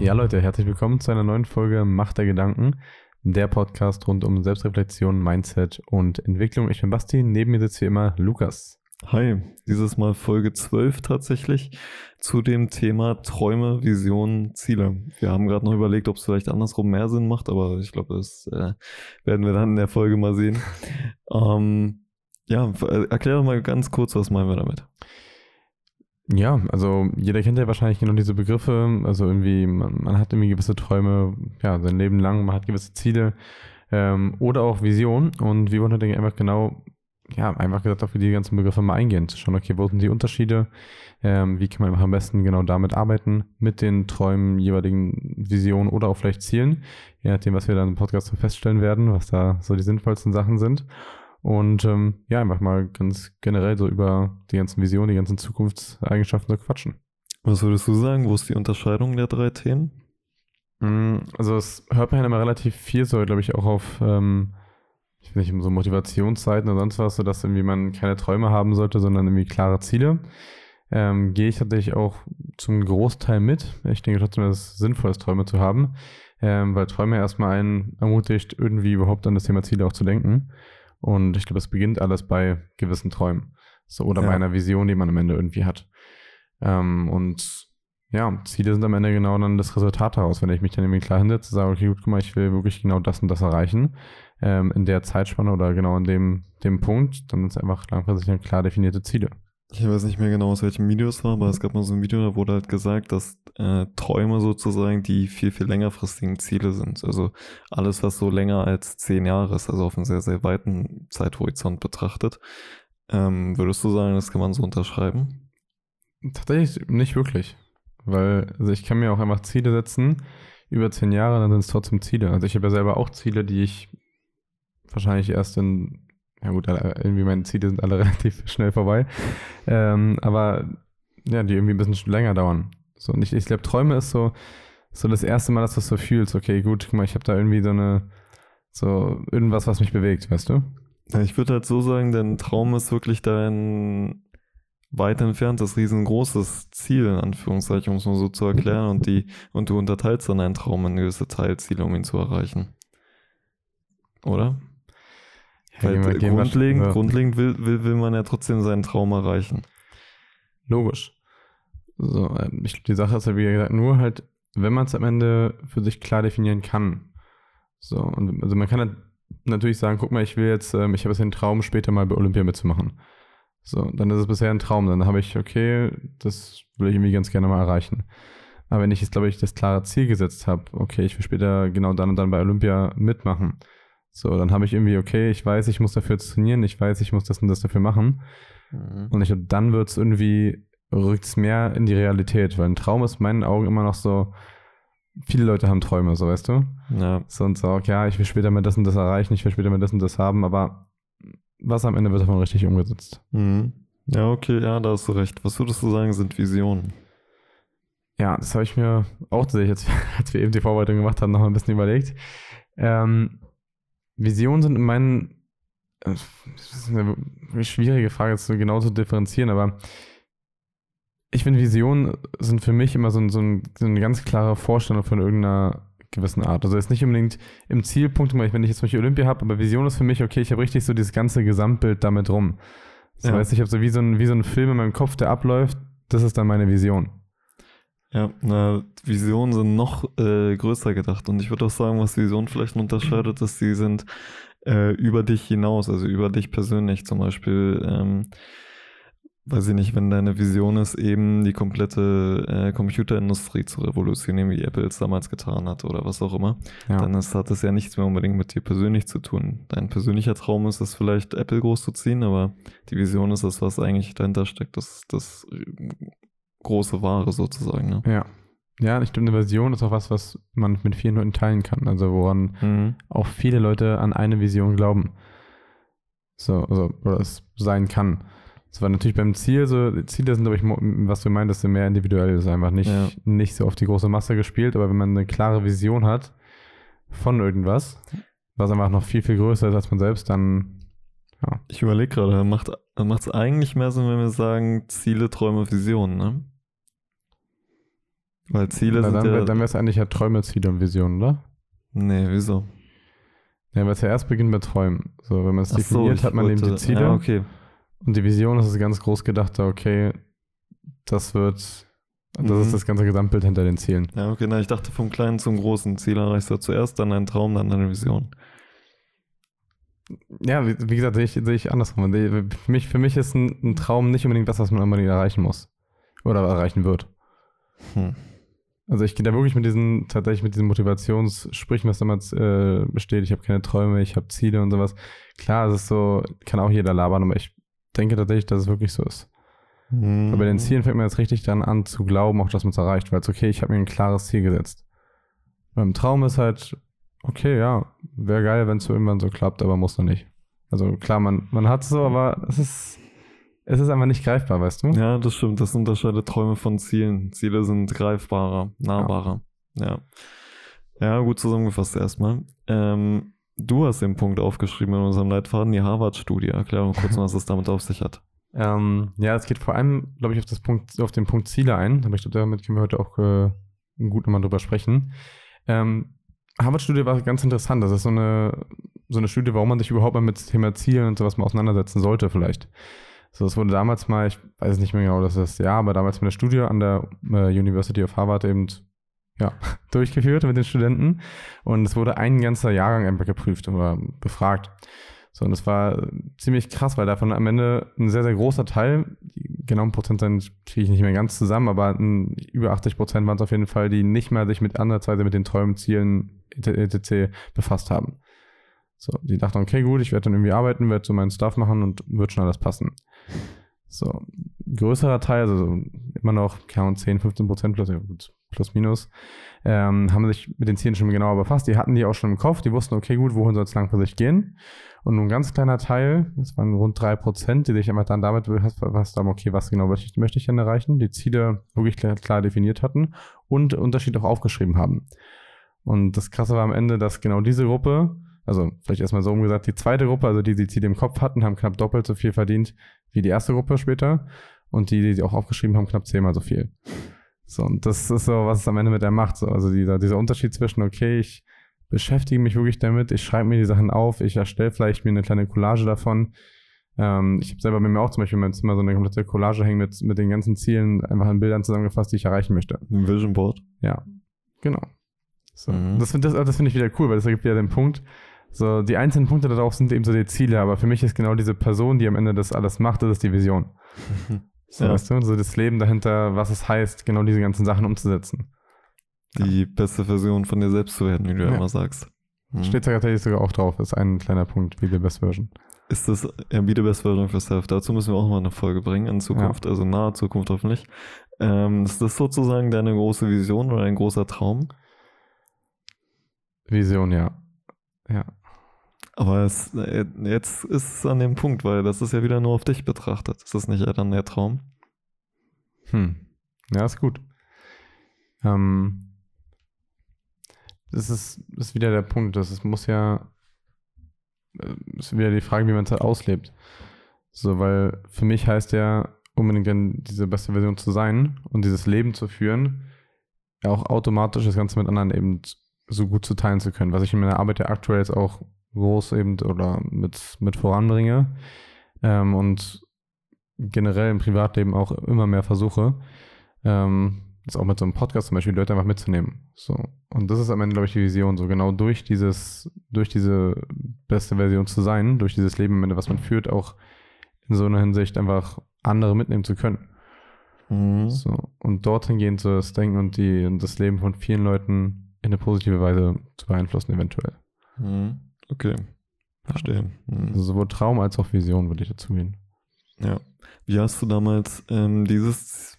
Ja, Leute, herzlich willkommen zu einer neuen Folge Macht der Gedanken, der Podcast rund um Selbstreflexion, Mindset und Entwicklung. Ich bin Basti, neben mir sitzt wie immer Lukas. Hi, dieses Mal Folge 12 tatsächlich zu dem Thema Träume, Visionen, Ziele. Wir haben gerade noch überlegt, ob es vielleicht andersrum mehr Sinn macht, aber ich glaube, das äh, werden wir dann in der Folge mal sehen. ähm, ja, erklär doch mal ganz kurz, was meinen wir damit? Ja, also jeder kennt ja wahrscheinlich genau diese Begriffe. Also irgendwie, man, man hat irgendwie gewisse Träume, ja, sein Leben lang, man hat gewisse Ziele ähm, oder auch Visionen. Und wir wollen halt einfach genau, ja, einfach gesagt auf die ganzen Begriffe mal eingehen, zu schauen, okay, wo sind die Unterschiede, ähm, wie kann man am besten genau damit arbeiten, mit den Träumen, jeweiligen Visionen oder auch vielleicht Zielen, je nachdem, was wir dann im Podcast so feststellen werden, was da so die sinnvollsten Sachen sind. Und ähm, ja, einfach mal ganz generell so über die ganzen Visionen, die ganzen Zukunftseigenschaften so quatschen. Was würdest du sagen? Wo ist die Unterscheidung der drei Themen? Mm, also es hört man ja immer relativ viel, so glaube ich auch auf, ähm, ich weiß nicht, so Motivationsseiten oder sonst was, so dass irgendwie man keine Träume haben sollte, sondern irgendwie klare Ziele. Ähm, gehe ich tatsächlich auch zum Großteil mit. Ich denke trotzdem, dass es sinnvoll ist, Träume zu haben, ähm, weil Träume erstmal einen ermutigt, irgendwie überhaupt an das Thema Ziele auch zu denken. Und ich glaube, es beginnt alles bei gewissen Träumen. So, oder ja. bei einer Vision, die man am Ende irgendwie hat. Ähm, und ja, Ziele sind am Ende genau dann das Resultat daraus. Wenn ich mich dann irgendwie klar hinsetze, sage, okay, gut, guck mal, ich will wirklich genau das und das erreichen, ähm, in der Zeitspanne oder genau in dem, dem Punkt, dann sind es einfach langfristig klar definierte Ziele. Ich weiß nicht mehr genau, aus welchem Video es war, aber es gab mal so ein Video, da wurde halt gesagt, dass äh, Träume sozusagen die viel, viel längerfristigen Ziele sind. Also alles, was so länger als zehn Jahre ist, also auf einen sehr, sehr weiten Zeithorizont betrachtet. Ähm, würdest du sagen, das kann man so unterschreiben? Tatsächlich nicht wirklich. Weil, also ich kann mir auch einfach Ziele setzen, über zehn Jahre, dann sind es trotzdem Ziele. Also ich habe ja selber auch Ziele, die ich wahrscheinlich erst in ja gut, irgendwie meine Ziele sind alle relativ schnell vorbei. Ähm, aber ja, die irgendwie ein bisschen länger dauern. So, und ich, ich glaube, Träume ist so, so das erste Mal, dass du es so fühlst. Okay, gut, guck mal, ich habe da irgendwie so eine, so irgendwas, was mich bewegt, weißt du? Ja, ich würde halt so sagen, dein Traum ist wirklich dein weit entferntes, riesengroßes Ziel, in Anführungszeichen, um es mal so zu erklären. Und die, und du unterteilst dann deinen Traum in gewisse Teilziele, um ihn zu erreichen. Oder? Weil gehen wir, grundlegend, wir, grundlegend will, will, will man ja trotzdem seinen Traum erreichen. Logisch. So, ähm, ich glaube, die Sache ist ja, wie gesagt, nur halt, wenn man es am Ende für sich klar definieren kann. So, und also man kann halt natürlich sagen, guck mal, ich will jetzt, ähm, ich habe jetzt den Traum, später mal bei Olympia mitzumachen. So, dann ist es bisher ein Traum. Dann habe ich, okay, das will ich irgendwie ganz gerne mal erreichen. Aber wenn ich jetzt, glaube ich, das klare Ziel gesetzt habe, okay, ich will später genau dann und dann bei Olympia mitmachen, so, dann habe ich irgendwie, okay, ich weiß, ich muss dafür trainieren, ich weiß, ich muss das und das dafür machen. Mhm. Und ich glaube, dann wird es irgendwie, rückt es mehr in die Realität, weil ein Traum ist in meinen Augen immer noch so, viele Leute haben Träume, so weißt du? Ja. So und so, okay, ja, ich will später mal das und das erreichen, ich will später mal das und das haben, aber was am Ende wird davon richtig umgesetzt? Mhm. Ja, okay, ja, da hast du recht. Was würdest du sagen, sind Visionen? Ja, das habe ich mir auch tatsächlich, als wir eben die Vorbereitung gemacht haben, noch ein bisschen überlegt. Ähm, Visionen sind in meinen. Äh, das ist eine schwierige Frage, jetzt genau zu differenzieren, aber ich finde, Visionen sind für mich immer so, ein, so, ein, so eine ganz klare Vorstellung von irgendeiner gewissen Art. Also jetzt nicht unbedingt im Zielpunkt, wenn ich jetzt zum Beispiel Olympia habe, aber Vision ist für mich, okay, ich habe richtig so dieses ganze Gesamtbild damit rum. Das ja. heißt, ich habe so wie so, ein, wie so ein Film in meinem Kopf, der abläuft, das ist dann meine Vision. Ja, na, Visionen sind noch äh, größer gedacht. Und ich würde auch sagen, was Visionen vielleicht unterscheidet, ist, sie sind äh, über dich hinaus, also über dich persönlich. Zum Beispiel, ähm, weiß ich nicht, wenn deine Vision ist, eben die komplette äh, Computerindustrie zu revolutionieren, wie Apple es damals getan hat oder was auch immer, ja. dann ist, hat das ja nichts mehr unbedingt mit dir persönlich zu tun. Dein persönlicher Traum ist es vielleicht, Apple groß zu ziehen, aber die Vision ist das, was eigentlich dahinter steckt, das, das große Ware sozusagen. Ne? Ja. Ja, ich glaube, eine Version ist auch was, was man mit vielen Leuten teilen kann. Also woran mhm. auch viele Leute an eine Vision glauben. So, also, oder es sein kann. Das war natürlich beim Ziel, so Ziele sind, glaube ich, was du meintest, sind mehr individuell, ist einfach nicht, ja. nicht so auf die große Masse gespielt, aber wenn man eine klare Vision hat von irgendwas, was einfach noch viel, viel größer ist als man selbst, dann ja. Ich überlege gerade, macht es eigentlich mehr Sinn, wenn wir sagen Ziele, Träume, Visionen, ne? Weil Ziele Na, sind dann ja. dann wäre es eigentlich ja Träume, Ziele und Visionen, oder? nee, wieso? Ja, weil es ja erst beginnt mit Träumen. So, wenn man es so, definiert, ich hat man eben die wollte- Ziele. Ja, okay. Und die Vision ist ganz groß gedacht, okay, das wird, das Mhm. ist das ganze Gesamtbild hinter den Zielen. Ja, okay, na, ich dachte vom kleinen zum großen. Ziel erreichst du zuerst, dann ein Traum, dann eine Vision. Ja, wie, wie gesagt, sehe ich, sehe ich andersrum. Für mich, für mich ist ein, ein Traum nicht unbedingt das, was man unbedingt erreichen muss. Oder erreichen wird. Hm. Also ich gehe da wirklich mit diesen, tatsächlich mit diesen Motivationssprüchen, was damals äh, besteht, ich habe keine Träume, ich habe Ziele und sowas. Klar, es ist so, kann auch jeder labern, aber ich denke tatsächlich, dass es wirklich so ist. Mhm. Aber bei den Zielen fängt man jetzt richtig dann an zu glauben, auch dass man es erreicht, weil es okay, ich habe mir ein klares Ziel gesetzt. Beim Traum ist halt, okay, ja, wäre geil, wenn es so irgendwann so klappt, aber muss noch nicht. Also klar, man, man hat es so, aber es ist, es ist einfach nicht greifbar, weißt du? Ja, das stimmt. Das unterscheidet Träume von Zielen. Ziele sind greifbarer, nahbarer. Ja. Ja, gut zusammengefasst erstmal. Ähm, du hast den Punkt aufgeschrieben in unserem Leitfaden, die Harvard-Studie. Erklär mal kurz, was es damit auf sich hat. Ähm, ja, es geht vor allem, glaube ich, auf, das Punkt, auf den Punkt Ziele ein, aber ich glaube, damit können wir heute auch äh, gut nochmal drüber sprechen. Ähm, Harvard-Studie war ganz interessant. Das ist so eine, so eine Studie, warum man sich überhaupt mal mit dem Thema Zielen und sowas mal auseinandersetzen sollte, vielleicht. So, es wurde damals mal, ich weiß nicht mehr genau, das ist ja, aber damals mit einer Studie an der äh, University of Harvard eben ja, durchgeführt mit den Studenten. Und es wurde ein ganzer Jahrgang einfach geprüft oder befragt. So, und das war ziemlich krass, weil davon am Ende ein sehr, sehr großer Teil, die genauen Prozentzahl kriege ich nicht mehr ganz zusammen, aber ein, über 80 Prozent waren es auf jeden Fall, die nicht mal sich mit andersweise mit den Träumen, Zielen, etc. befasst haben. So, die dachten, okay, gut, ich werde dann irgendwie arbeiten, werde so meinen Stuff machen und wird schon alles passen. So, größerer Teil, also immer noch, keine Ahnung, 10, 15 Prozent plus, plus minus, ähm, haben sich mit den Zielen schon genauer befasst. Die hatten die auch schon im Kopf, die wussten, okay, gut, wohin soll es langfristig gehen? Und nur ein ganz kleiner Teil, das waren rund 3 Prozent, die sich einfach dann damit befasst haben, okay, was genau möchte ich, möchte ich denn erreichen? Die Ziele wirklich klar, klar definiert hatten und Unterschied auch aufgeschrieben haben. Und das Krasse war am Ende, dass genau diese Gruppe, also vielleicht erstmal so umgesagt, die zweite Gruppe, also die, die Ziele im Kopf hatten, haben knapp doppelt so viel verdient wie die erste Gruppe später. Und die, die sie auch aufgeschrieben haben, knapp zehnmal so viel. So, und das ist so, was es am Ende mit der macht. So. Also dieser, dieser Unterschied zwischen, okay, ich beschäftige mich wirklich damit, ich schreibe mir die Sachen auf, ich erstelle vielleicht mir eine kleine Collage davon. Ähm, ich habe selber bei mir auch zum Beispiel in meinem Zimmer so eine komplette Collage hängen mit, mit den ganzen Zielen, einfach in Bildern zusammengefasst, die ich erreichen möchte. Ein Vision Board. Ja, genau. So. Mhm. Das, finde das, das finde ich wieder cool, weil das ergibt wieder den Punkt. So, die einzelnen Punkte darauf sind eben so die Ziele, aber für mich ist genau diese Person, die am Ende das alles macht, das ist die Vision. So, Ja. weißt du, so das Leben dahinter, was es heißt, genau diese ganzen Sachen umzusetzen. Die beste Version von dir selbst zu werden, wie du ja Ja. immer sagst. Mhm. Steht da tatsächlich sogar auch drauf, ist ein kleiner Punkt, wie die Best Version. Ist das ja, be the best version of yourself? Dazu müssen wir auch mal eine Folge bringen in Zukunft, also nahe Zukunft hoffentlich. Ähm, ist das sozusagen deine große Vision oder ein großer Traum? Vision, ja. Ja. Aber es, äh, jetzt ist es an dem Punkt, weil das ist ja wieder nur auf dich betrachtet. Ist das nicht eher dann der Traum? Hm. Ja, ist gut. Ähm, das ist, ist wieder der Punkt. Das ist, muss ja, äh, ist wieder die Frage, wie man es halt auslebt. So, weil für mich heißt ja, unbedingt diese beste Version zu sein und dieses Leben zu führen, ja auch automatisch das Ganze mit anderen eben so gut zu teilen zu können, was ich in meiner Arbeit ja aktuell jetzt auch groß eben oder mit, mit voranbringe ähm, und generell im Privatleben auch immer mehr versuche, ähm, das auch mit so einem Podcast zum Beispiel Leute einfach mitzunehmen. So. Und das ist am Ende, glaube ich, die Vision, so genau durch dieses, durch diese beste Version zu sein, durch dieses Leben am Ende, was man führt, auch in so einer Hinsicht einfach andere mitnehmen zu können. Mhm. So. Und dorthin gehend so das Denken und, die, und das Leben von vielen Leuten in eine positive Weise zu beeinflussen, eventuell. Mhm. Okay, verstehe. Mhm. Also sowohl Traum als auch Vision würde ich dazu gehen. Ja. Wie hast du damals ähm, dieses,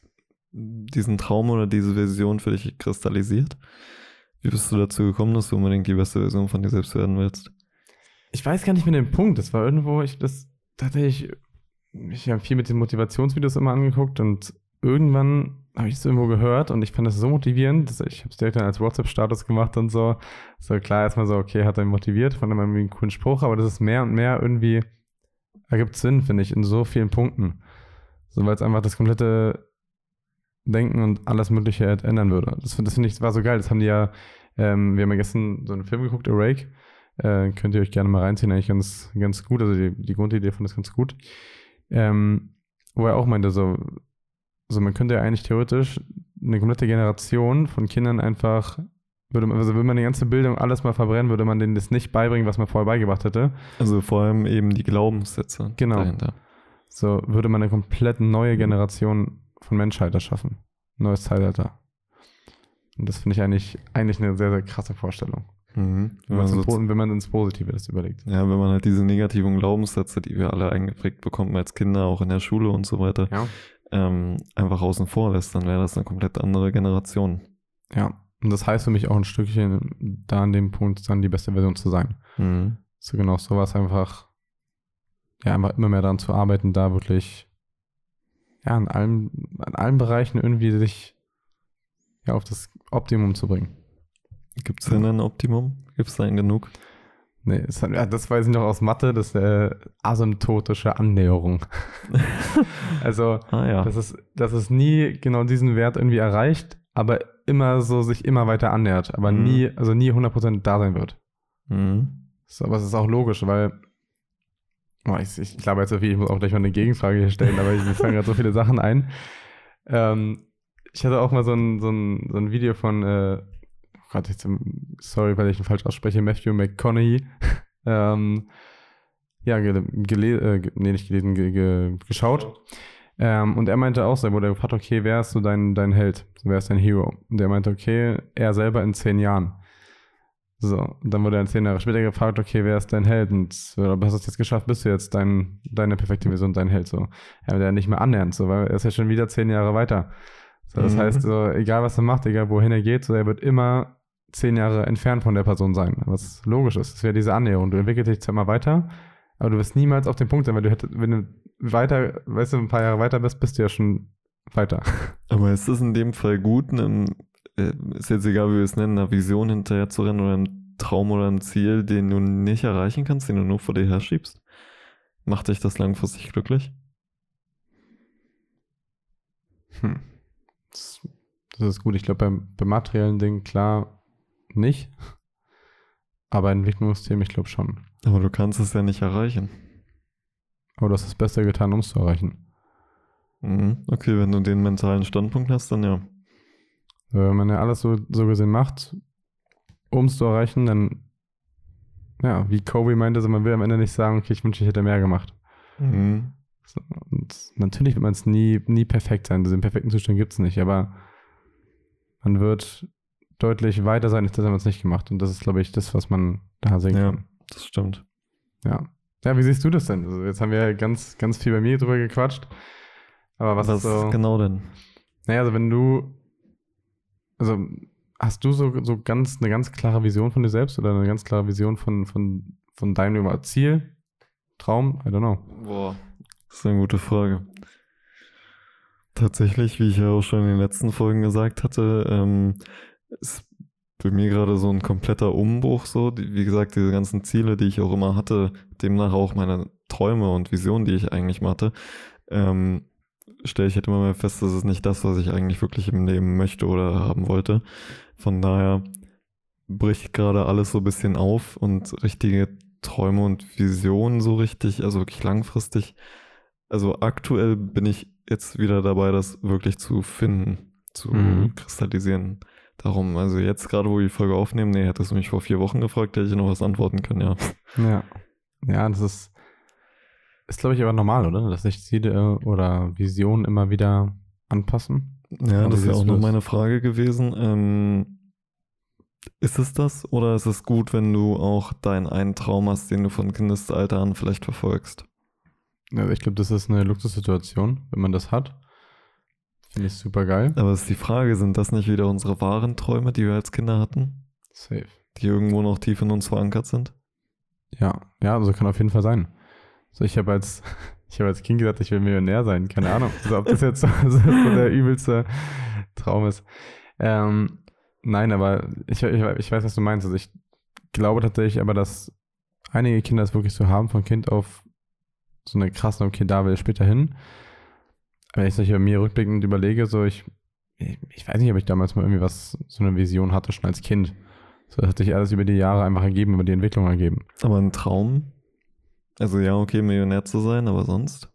diesen Traum oder diese Vision für dich kristallisiert? Wie bist du dazu gekommen, dass du unbedingt die beste Version von dir selbst werden willst? Ich weiß gar nicht mehr den Punkt. Das war irgendwo, ich das tatsächlich, ich habe viel mit den Motivationsvideos immer angeguckt und irgendwann habe ich es irgendwo gehört und ich fand das so motivierend, dass ich habe es direkt dann als WhatsApp-Status gemacht und so. So klar, erstmal so, okay, hat er mich motiviert, fand er irgendwie einen coolen Spruch, aber das ist mehr und mehr irgendwie, ergibt Sinn, finde ich, in so vielen Punkten. So, weil es einfach das komplette denken und alles Mögliche ändern würde. Das, das finde ich, war so geil. Das haben die ja, ähm, wir haben ja gestern so einen Film geguckt, Awake. Äh, könnt ihr euch gerne mal reinziehen, eigentlich ganz, ganz gut. Also die, die Grundidee von ist ganz gut. Ähm, wo er auch meinte, so, so man könnte ja eigentlich theoretisch eine komplette Generation von Kindern einfach würde man, also wenn man die ganze Bildung alles mal verbrennen, würde man denen das nicht beibringen, was man vorher beigebracht hätte. Also vor allem eben die Glaubenssätze Genau. dahinter. So würde man eine komplett neue Generation von Menschheit erschaffen. Neues Zeitalter. Und das finde ich eigentlich, eigentlich eine sehr, sehr krasse Vorstellung. Mhm. Wenn, Also, man so, wenn man ins Positive das überlegt. ja, wenn man halt diese negativen Glaubenssätze, die wir alle eingeprägt bekommen als Kinder, auch in der Schule und so weiter, Ja. Ähm, einfach außen vor lässt, dann wäre das eine komplett andere Generation. Ja. Und das heißt für mich auch ein Stückchen, da an dem Punkt dann die beste Version zu sein. Mhm. So genau sowas einfach, ja, einfach immer mehr daran zu arbeiten, da wirklich, ja, in allen, an allen Bereichen irgendwie sich ja, auf das Optimum zu bringen. Gibt es denn ein Optimum? Gibt es da ein genug? Nee, das, das weiß ich noch aus Mathe, das ist äh, asymptotische Annäherung. also, Ah ja. dass es, dass es nie genau diesen Wert irgendwie erreicht, aber immer so sich immer weiter annähert, aber Mhm. nie, also nie 100% da sein wird. Mhm. So, aber es ist auch logisch, weil oh, ich, ich glaube jetzt so viel, ich muss auch gleich mal eine Gegenfrage hier stellen, aber ich, mir fallen gerade so viele Sachen ein. Ähm, ich hatte auch mal so ein, so ein, so ein Video von, äh, Gott, jetzt, sorry, weil ich ihn falsch ausspreche, Matthew McConaughey. ähm, ja, gele, gele, äh, nee, nicht gelesen, ge, ge, geschaut. Ähm, und er meinte auch, er wurde gefragt, okay, wer ist so dein, dein Held? Wer ist dein Hero? Und er meinte, okay, er selber in zehn Jahren. So, dann wurde er zehn Jahre später gefragt, okay, wer ist dein Held? Und äh, hast du es jetzt geschafft? Bist du jetzt dein, deine perfekte Version, dein Held? So, er wird ja nicht mehr annähernd, so, weil er ist ja schon wieder zehn Jahre weiter. So, das Mhm. heißt, so, egal was er macht, egal wohin er geht, so, er wird immer zehn Jahre entfernt von der Person sein. Was logisch ist. Das wäre diese Annäherung. Du entwickelst dich zwar immer weiter, aber du wirst niemals auf dem Punkt sein, weil du hättest, wenn du weiter, weißt du, ein paar Jahre weiter bist, bist du ja schon weiter. Aber ist es in dem Fall gut, einem, äh, ist jetzt egal, wie wir es nennen, einer Vision hinterher zu rennen oder einem Traum oder einem Ziel, den du nicht erreichen kannst, den du nur vor dir herschiebst? Macht dich das langfristig glücklich? Hm. Das, das ist gut. Ich glaube, beim, beim materiellen Ding klar nicht. Aber Entwicklungssystem, ich glaube schon. Aber du kannst es ja nicht erreichen. Aber du hast das Beste getan, um es zu erreichen. Mhm. Okay, wenn du den mentalen Standpunkt hast, dann ja. Wenn man ja alles so, so gesehen macht, um es zu erreichen, dann, ja, wie Kobe meinte, man will am Ende nicht sagen, okay, ich wünsche, ich hätte mehr gemacht. Mhm. So, und natürlich wird man es nie, nie perfekt sein. Diesen perfekten Zustand gibt es nicht, aber man wird deutlich weiter sein, als hätte man es nicht gemacht. Und das ist, glaube ich, das, was man da sehen Ja, kann. das stimmt. Ja. Ja, wie siehst du das denn? Also jetzt haben wir ganz, ganz viel bei mir drüber gequatscht. Aber was, Was, ist so. genau denn? Naja, also wenn du. Also hast du so, so ganz eine ganz klare Vision von dir selbst oder eine ganz klare Vision von, von, von deinem Ziel, Traum? I don't know. Boah, das ist eine gute Frage. Tatsächlich, wie ich ja auch schon in den letzten Folgen gesagt hatte, ähm, ist bei mir gerade so ein kompletter Umbruch so. Die, wie gesagt, diese ganzen Ziele, die ich auch immer hatte, demnach auch meine Träume und Visionen, die ich eigentlich mal hatte, ähm, stelle ich halt immer mehr fest, das ist nicht das, was ich eigentlich wirklich im Leben möchte oder haben wollte. Von daher bricht gerade alles so ein bisschen auf und richtige Träume und Visionen so richtig, also wirklich langfristig. Also aktuell bin ich jetzt wieder dabei, das wirklich zu finden, zu Mhm. kristallisieren. Darum, also jetzt gerade, wo wir die Folge aufnehmen, nee, hättest du mich vor vier Wochen gefragt, hätte ich noch was antworten können, ja. Ja. Ja, das ist, ist glaube ich, aber normal, oder? Dass sich Ziele oder Visionen immer wieder anpassen. Ja, Wie das ist ja auch noch meine Frage gewesen. Ähm, ist es das oder ist es gut, wenn du auch deinen einen Traum hast, den du von Kindesalter an vielleicht verfolgst? Also ich glaube, das ist eine Luxussituation, wenn man das hat. Finde ich super geil. Aber es ist die Frage, sind das nicht wieder unsere wahren Träume, die wir als Kinder hatten, Safe. die irgendwo noch tief in uns verankert sind? Ja, ja, also kann auf jeden Fall sein. So, ich habe als, ich habe als Kind gesagt, ich will Millionär sein. Keine Ahnung. Also, ob das jetzt so, so der übelste Traum ist. Ähm, nein, aber ich, ich, ich weiß, was du meinst. Also ich glaube tatsächlich aber, dass einige Kinder es wirklich so haben, von Kind auf so eine krasse, okay, da will ich später hin. Wenn ich bei mir rückblickend überlege, so ich ich weiß nicht, ob ich damals mal irgendwie was, so eine Vision hatte, schon als Kind. So, das hat sich alles über die Jahre einfach ergeben, über die Entwicklung ergeben. Aber ein Traum? Also ja, okay, Millionär zu sein, aber sonst?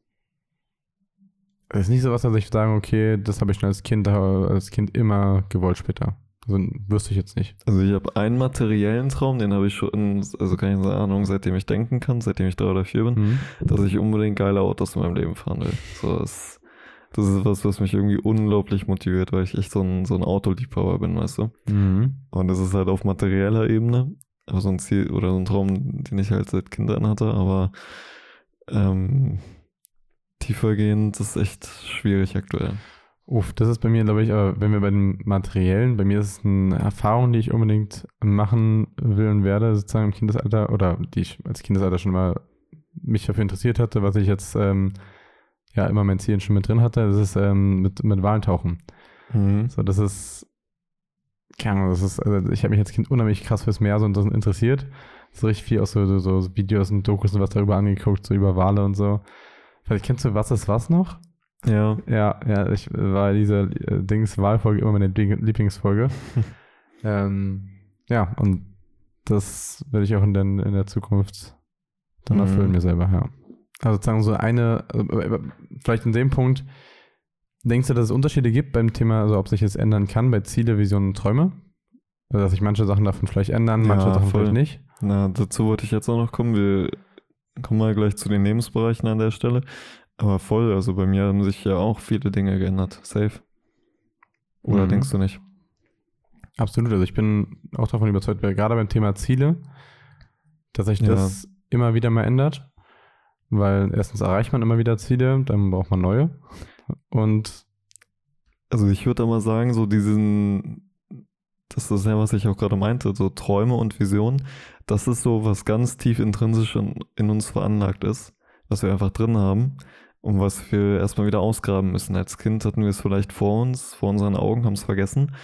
Es ist nicht so was, dass ich sagen, okay, das habe ich schon als Kind, als Kind immer gewollt später. Also wüsste ich jetzt nicht. Also ich habe einen materiellen Traum, den habe ich schon, also keine Ahnung, seitdem ich denken kann, seitdem ich drei oder vier bin, mhm. dass ich unbedingt geile Autos in meinem Leben fahren will. So, das, das ist was, was mich irgendwie unglaublich motiviert, weil ich echt so ein, so ein Autoliebhaber bin, weißt du? Mhm. Und das ist halt auf materieller Ebene, aber so ein Ziel oder so ein Traum, den ich halt seit Kindern hatte, aber ähm, tiefergehend ist echt schwierig aktuell. Uff, das ist bei mir, glaube ich, aber wenn wir bei den Materiellen, bei mir ist es eine Erfahrung, die ich unbedingt machen will und werde, sozusagen im Kindesalter, oder die ich als Kindesalter schon mal mich dafür interessiert hatte, was ich jetzt ähm, ja immer mein Ziel schon mit drin hatte, das ist ähm, mit, mit Walentauchen. Mhm. So, das ist, keine Ahnung, das ist, also ich habe mich als Kind unheimlich krass fürs Meer so interessiert. So richtig viel aus so, so, so Videos und Dokus und was darüber angeguckt, so über Wale und so. Vielleicht kennst du Was ist was noch? Ja. Ja, ja, ich war diese äh, Dings Wahlfolge immer meine Lieblingsfolge. ähm, ja, und das werde ich auch in, den, in der Zukunft dann mhm. erfüllen mir selber, ja. Also sozusagen so eine, äh, vielleicht in dem Punkt, denkst du, dass es Unterschiede gibt beim Thema, also ob sich das ändern kann bei Ziele, Visionen und Träume? Also dass sich manche Sachen davon vielleicht ändern, manche ja, Sachen voll. vielleicht nicht? Na, dazu wollte ich jetzt auch noch kommen. Wir kommen mal gleich zu den Lebensbereichen an der Stelle. Aber voll, also bei mir haben sich ja auch viele Dinge geändert. Safe. Oder mhm. denkst du nicht? Absolut. Also ich bin auch davon überzeugt, gerade beim Thema Ziele, dass sich ja. das immer wieder mal ändert. Weil erstens erreicht man immer wieder Ziele, dann braucht man neue. Und also ich würde mal sagen, so diesen, das ist ja, was ich auch gerade meinte, so Träume und Visionen, das ist so, was ganz tief intrinsisch in, in uns veranlagt ist, was wir einfach drin haben und was wir erstmal wieder ausgraben müssen. Als Kind hatten wir es vielleicht vor uns, vor unseren Augen, haben es vergessen.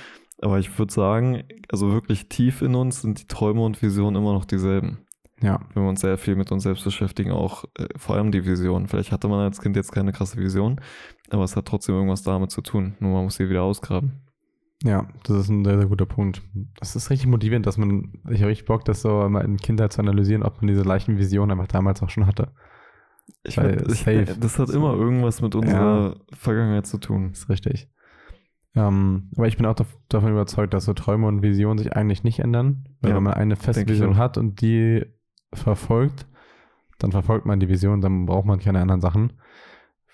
Aber ich würde sagen, also wirklich tief in uns sind die Träume und Visionen immer noch dieselben. Ja. Wenn wir uns sehr viel mit uns selbst beschäftigen, auch äh, vor allem die Vision. Vielleicht hatte man als Kind jetzt keine krasse Vision, aber es hat trotzdem irgendwas damit zu tun. Nur man muss sie wieder ausgraben. Ja, das ist ein sehr, sehr guter Punkt. Das ist richtig motivierend, dass man, ich habe richtig Bock, das so mal in Kindheit zu analysieren, ob man diese leichten Visionen einfach damals auch schon hatte. Ich Weil, ich, das hat immer irgendwas mit unserer ja, Vergangenheit zu tun. Ist richtig. Ähm, aber ich bin auch davon überzeugt, dass so Träume und Visionen sich eigentlich nicht ändern. Weil ja, wenn man eine feste Vision hat und die verfolgt, dann verfolgt man die Vision, dann braucht man keine anderen Sachen.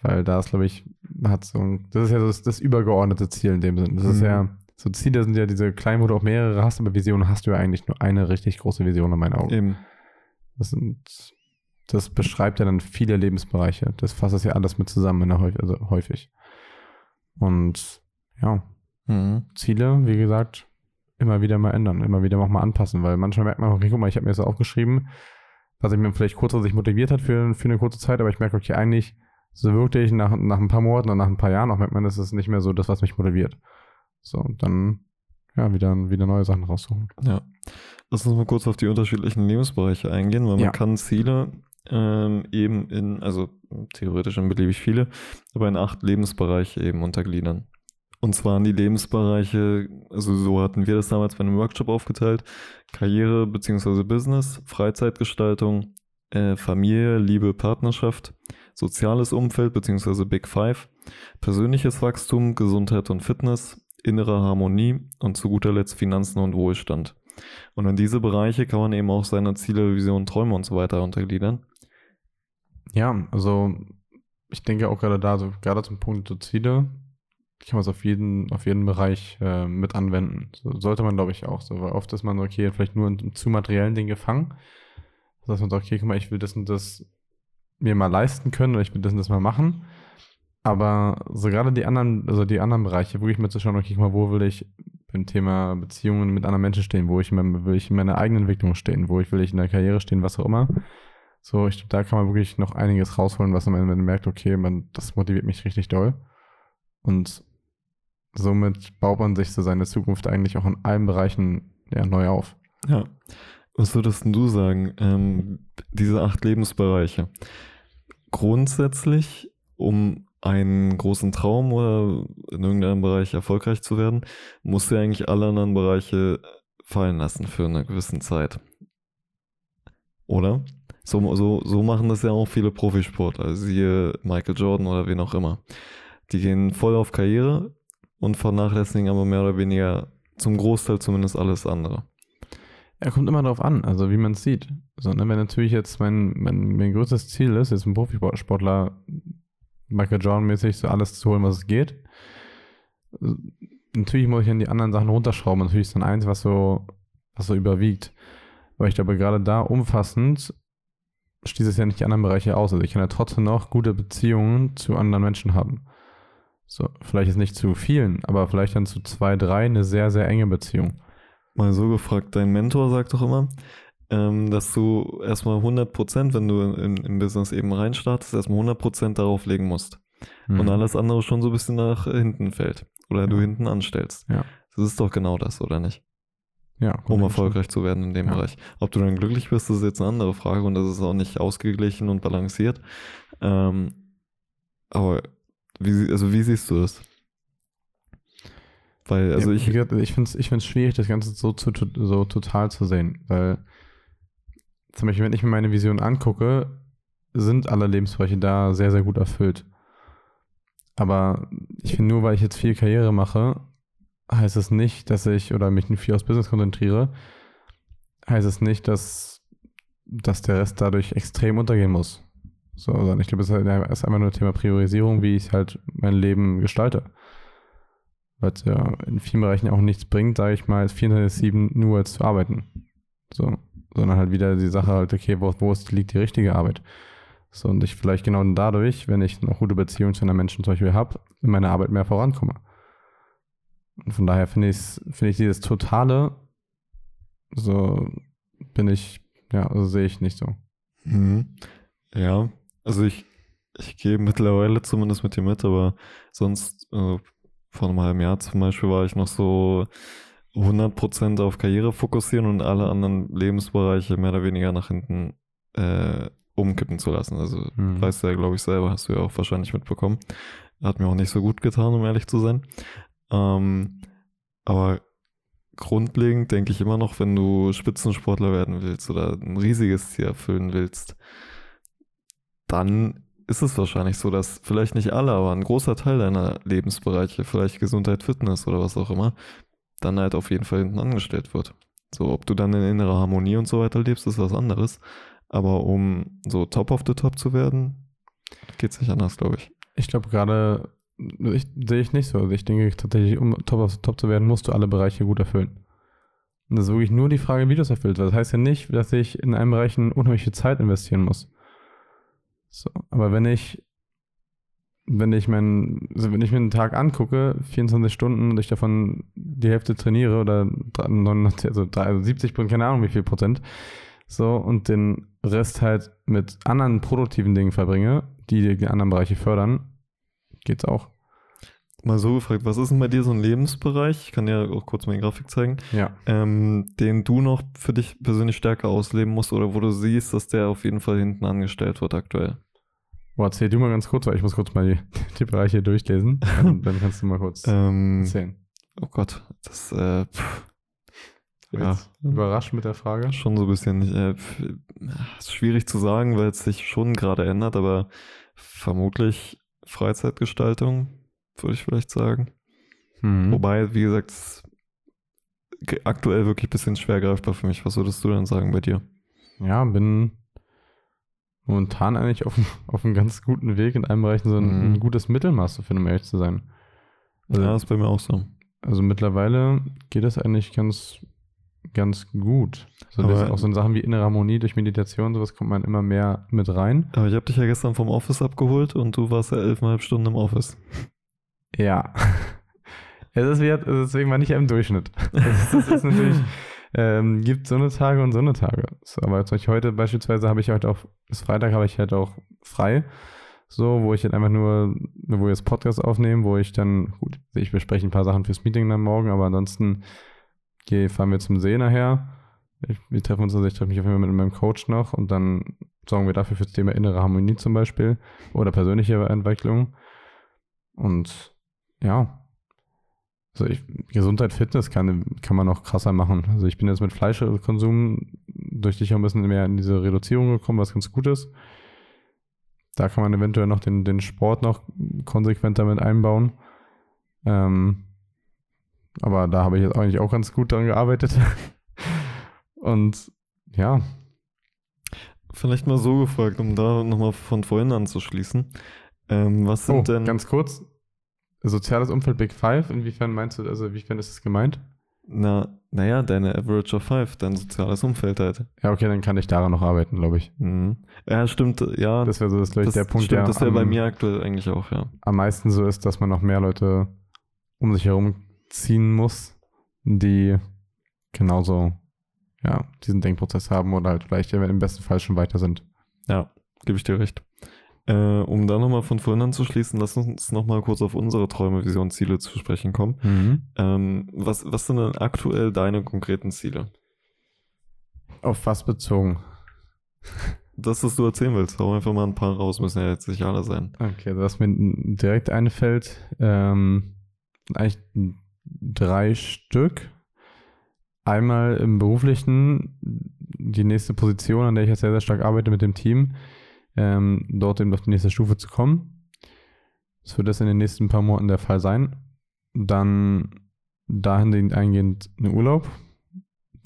Weil da ist, glaube ich, hat so ein, das ist ja das, das übergeordnete Ziel in dem Sinne. Das mhm. ist ja, so Ziele sind ja diese kleinen, wo du auch mehrere hast, aber Visionen hast du ja eigentlich nur eine richtig große Vision in meinen Augen. Eben. Das sind das beschreibt ja dann viele Lebensbereiche. Das fasst es ja alles mit zusammen, also häufig. Und ja, mhm. Ziele, wie gesagt, immer wieder mal ändern, immer wieder mal anpassen, weil manchmal merkt man, okay, guck mal, ich habe mir das aufgeschrieben, was ich mir vielleicht kurzfristig motiviert hat für, für eine kurze Zeit, aber ich merke, okay, eigentlich so wirklich nach, nach ein paar Monaten und nach ein paar Jahren auch merkt man, das ist nicht mehr so das, was mich motiviert. So, und dann ja, wieder, wieder neue Sachen raussuchen. Ja. Lass uns mal kurz auf die unterschiedlichen Lebensbereiche eingehen, weil man ja. kann Ziele ähm, eben in, also theoretisch in beliebig viele, aber in acht Lebensbereiche eben untergliedern. Und zwar in die Lebensbereiche, also so hatten wir das damals bei einem Workshop aufgeteilt, Karriere bzw. Business, Freizeitgestaltung, äh, Familie, Liebe, Partnerschaft, soziales Umfeld bzw. Big Five, persönliches Wachstum, Gesundheit und Fitness, innere Harmonie und zu guter Letzt Finanzen und Wohlstand. Und in diese Bereiche kann man eben auch seine Ziele, Visionen, Träume und so weiter untergliedern. Ja, also ich denke auch gerade da, so gerade zum Punkt so Ziele, kann man es auf jeden, auf jeden Bereich äh, mit anwenden. So, sollte man, glaube ich, auch so, weil oft ist man, okay, vielleicht nur in, zu materiellen Dingen gefangen. Dass man sagt, okay, guck mal, ich will das und das mir mal leisten können oder ich will das und das mal machen. Aber so gerade die anderen, also die anderen Bereiche, wirklich mal zu schauen, okay, guck mal, wo will ich beim Thema Beziehungen mit anderen Menschen stehen, wo ich, in, will ich in meiner eigenen Entwicklung stehen, wo ich will ich in der Karriere stehen, was auch immer. So, ich, da kann man wirklich noch einiges rausholen, was man merkt, okay, man, das motiviert mich richtig doll. Und somit baut man sich so seine Zukunft eigentlich auch in allen Bereichen ja, neu auf. Ja. Was würdest du sagen? Ähm, diese acht Lebensbereiche. Grundsätzlich, um einen großen Traum oder in irgendeinem Bereich erfolgreich zu werden, musst du eigentlich alle anderen Bereiche fallen lassen für eine gewisse Zeit. Oder? So, so, so machen das ja auch viele Profisportler, siehe Michael Jordan oder wen auch immer. Die gehen voll auf Karriere und vernachlässigen aber mehr oder weniger zum Großteil zumindest alles andere. Er kommt immer darauf an, also wie man es sieht. So, ne, wenn natürlich jetzt mein, mein, mein größtes Ziel ist, jetzt ein Profisportler Michael Jordan-mäßig so alles zu holen, was es geht. Natürlich muss ich an die anderen Sachen runterschrauben. Natürlich ist dann eins, was so, was so überwiegt. Aber ich glaube, gerade da umfassend schließt es ja nicht die anderen Bereiche aus. Also ich kann ja trotzdem noch gute Beziehungen zu anderen Menschen haben. So, vielleicht ist nicht zu vielen, aber vielleicht dann zu zwei, drei eine sehr, sehr enge Beziehung. Mal so gefragt, dein Mentor sagt doch immer, ähm, dass du erstmal 100%, wenn du in, im Business eben reinstartest, erstmal 100% darauf legen musst. Mhm. Und alles andere schon so ein bisschen nach hinten fällt. Oder ja. du hinten anstellst. Ja. Das ist doch genau das, oder nicht? Ja. Um erfolgreich zu werden in dem ja. Bereich. Ob du dann glücklich bist, ist jetzt eine andere Frage und das ist auch nicht ausgeglichen und balanciert. Ähm, aber wie, also wie siehst du das? Weil, also ja, ich. Ich finde es ich find's schwierig, das Ganze so, zu, so total zu sehen, weil zum Beispiel, wenn ich mir meine Vision angucke, sind alle Lebensbereiche da sehr, sehr gut erfüllt. Aber ich finde, nur weil ich jetzt viel Karriere mache, heißt es nicht, dass ich oder mich viel aufs Business konzentriere, heißt es nicht, dass, dass der Rest dadurch extrem untergehen muss. So, sondern ich glaube, es ist einfach nur Thema Priorisierung, wie ich halt mein Leben gestalte. Weil es ja in vielen Bereichen auch nichts bringt, sage ich mal, 24-7 nur zu arbeiten. So sondern halt wieder die Sache halt, okay, wo, wo ist, liegt die richtige Arbeit? So, und ich vielleicht genau dadurch, wenn ich eine gute Beziehung zu einem Menschen zum Beispiel habe, in meiner Arbeit mehr vorankomme. Und von daher finde ich, finde ich dieses Totale, so bin ich, ja, also sehe ich nicht so. Mhm. Ja, also ich, ich gehe mittlerweile zumindest mit dir mit, aber sonst, äh, vor einem halben Jahr zum Beispiel war ich noch so, 100% auf Karriere fokussieren und alle anderen Lebensbereiche mehr oder weniger nach hinten äh, umkippen zu lassen. Also mhm. weißt du ja, glaube ich, selber, hast du ja auch wahrscheinlich mitbekommen. Hat mir auch nicht so gut getan, um ehrlich zu sein. Ähm, aber grundlegend denke ich immer noch, wenn du Spitzensportler werden willst oder ein riesiges Ziel erfüllen willst, dann ist es wahrscheinlich so, dass vielleicht nicht alle, aber ein großer Teil deiner Lebensbereiche, vielleicht Gesundheit, Fitness oder was auch immer, dann halt auf jeden Fall hinten angestellt wird. So, ob du dann in innerer Harmonie und so weiter lebst, ist was anderes. Aber um so top of the top zu werden, geht es nicht anders, glaube ich. Ich glaube gerade, sehe ich nicht so. Also ich denke tatsächlich, um top of the top zu werden, musst du alle Bereiche gut erfüllen. Und das ist wirklich nur die Frage, wie du es erfüllst. Das heißt ja nicht, dass ich in einem Bereich unheimliche Zeit investieren muss. So, aber wenn ich wenn ich meinen, also wenn ich mir einen Tag angucke, 24 Stunden und ich davon die Hälfte trainiere oder 99, also 70 Prozent, keine Ahnung wie viel Prozent, so und den Rest halt mit anderen produktiven Dingen verbringe, die die anderen Bereiche fördern, geht's auch. Mal so gefragt, was ist denn bei dir so ein Lebensbereich? Ich kann dir auch kurz meine Grafik zeigen. Ja. Ähm, den du noch für dich persönlich stärker ausleben musst oder wo du siehst, dass der auf jeden Fall hinten angestellt wird aktuell. Boah, erzähl du mal ganz kurz, weil ich muss kurz mal die, die Bereiche durchlesen. Dann, dann, kannst du mal kurz ähm, erzählen. Oh Gott, das äh, pff, ja. überrascht mit der Frage. Schon so ein bisschen äh, ist schwierig zu sagen, weil es sich schon gerade ändert, aber vermutlich Freizeitgestaltung, würde ich vielleicht sagen. Mhm. Wobei, wie gesagt, aktuell wirklich ein bisschen schwer greifbar für mich. Was würdest du denn sagen bei dir? Ja, bin momentan eigentlich auf, auf einem ganz guten Weg, in einem Bereich so ein, mhm. ein gutes Mittelmaß zu finden, um ehrlich zu sein. Also, ja, ist bei mir auch so. Also mittlerweile geht das eigentlich ganz, ganz gut. So aber, auch so Sachen wie innere Harmonie durch Meditation, sowas kommt man immer mehr mit rein. Aber ich habe dich ja gestern vom Office abgeholt und du warst ja elfeinhalb Stunden im Office. Ja. Es ist wie, deswegen war ich ja im Durchschnitt. Das ist, das ist natürlich ähm, gibt so eine Tage und so eine Tage. So, aber zum Beispiel heute beispielsweise habe ich heute auch, bis Freitag habe ich halt auch frei. So, wo ich halt einfach nur, wo wir das Podcast aufnehmen, wo ich dann, gut, ich bespreche ein paar Sachen fürs Meeting dann morgen, aber ansonsten geh, fahren wir zum See nachher. Ich, wir treffen uns, also ich treffe mich auf jeden Fall mit meinem Coach noch und dann sorgen wir dafür für das Thema innere Harmonie zum Beispiel oder persönliche Entwicklung. Und ja, also ich, Gesundheit, Fitness kann, kann man noch krasser machen. Also ich bin jetzt mit Fleischkonsum durch dich auch ein bisschen mehr in diese Reduzierung gekommen, was ganz gut ist. Da kann man eventuell noch den, den Sport noch konsequenter mit einbauen. Ähm, aber da habe ich jetzt eigentlich auch ganz gut dran gearbeitet. Und ja. Vielleicht mal so gefragt, um da nochmal von vorhin anzuschließen. Ähm, was sind oh, denn. Ganz kurz. Soziales Umfeld Big Five, inwiefern meinst du, also inwiefern ist es gemeint? Na, naja, deine Average of Five, dein soziales Umfeld halt. Ja, okay, dann kann ich daran noch arbeiten, glaube ich. Mhm. Ja, stimmt, ja. Das wäre so, das, ich, der Punkt, stimmt, der das wäre bei mir aktuell eigentlich auch, ja. am meisten so ist, dass man noch mehr Leute um sich herum ziehen muss, die genauso ja, diesen Denkprozess haben oder halt vielleicht im besten Fall schon weiter sind. Ja, gebe ich dir recht. Äh, um da nochmal von vorhin anzuschließen, lass uns nochmal kurz auf unsere Träume, Vision, Ziele zu sprechen kommen. Ähm, was, was sind denn aktuell deine konkreten Ziele? Auf was bezogen? Das, was du erzählen willst, hau einfach mal ein paar raus, müssen ja jetzt nicht alle sein. Okay, was mir direkt einfällt, ähm, eigentlich drei Stück. Einmal im beruflichen, die nächste Position, an der ich jetzt sehr, sehr stark arbeite mit dem Team, ähm, dort eben auf die nächste Stufe zu kommen. Das wird das in den nächsten paar Monaten der Fall sein. Dann dahingehend eingehend ein Urlaub,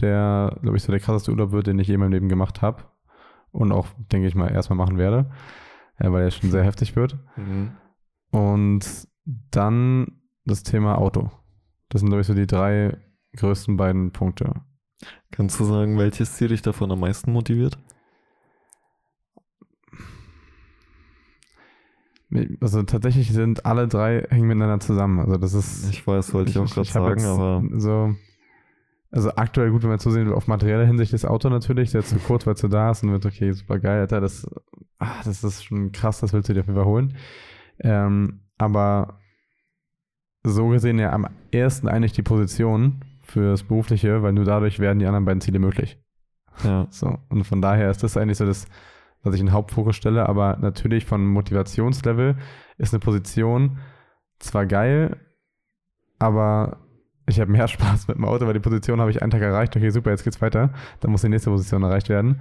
der, glaube ich, so der krasseste Urlaub wird, den ich je in meinem Leben gemacht habe. Und auch, denke ich mal, erstmal machen werde, äh, weil er schon sehr heftig wird. Und dann das Thema Auto. Das sind, glaube ich, so die drei größten beiden Punkte. Kannst du sagen, welches Ziel dich davon am meisten motiviert? Also tatsächlich sind alle drei hängen miteinander zusammen. Also das ist. Ich weiß, wollte ich, auch gerade sagen, aber So, also aktuell gut, wenn wir jetzt so sehen, auf materieller Hinsicht das Auto natürlich, der zu kurz, weil es so da ist und wird, okay, super geil, Alter, das, ah, das ist schon krass, das willst du dir auf jeden Fall holen. Ähm, aber so gesehen ja am ersten eigentlich die Position fürs Berufliche, weil nur dadurch werden die anderen beiden Ziele möglich. ja, So, und von daher ist das eigentlich so das, was ich in den Hauptfokus stelle, aber natürlich von Motivationslevel ist eine Position zwar geil, aber ich habe mehr Spaß mit dem Auto, weil die Position habe ich einen Tag erreicht, okay, super, jetzt geht's weiter, dann muss die nächste Position erreicht werden.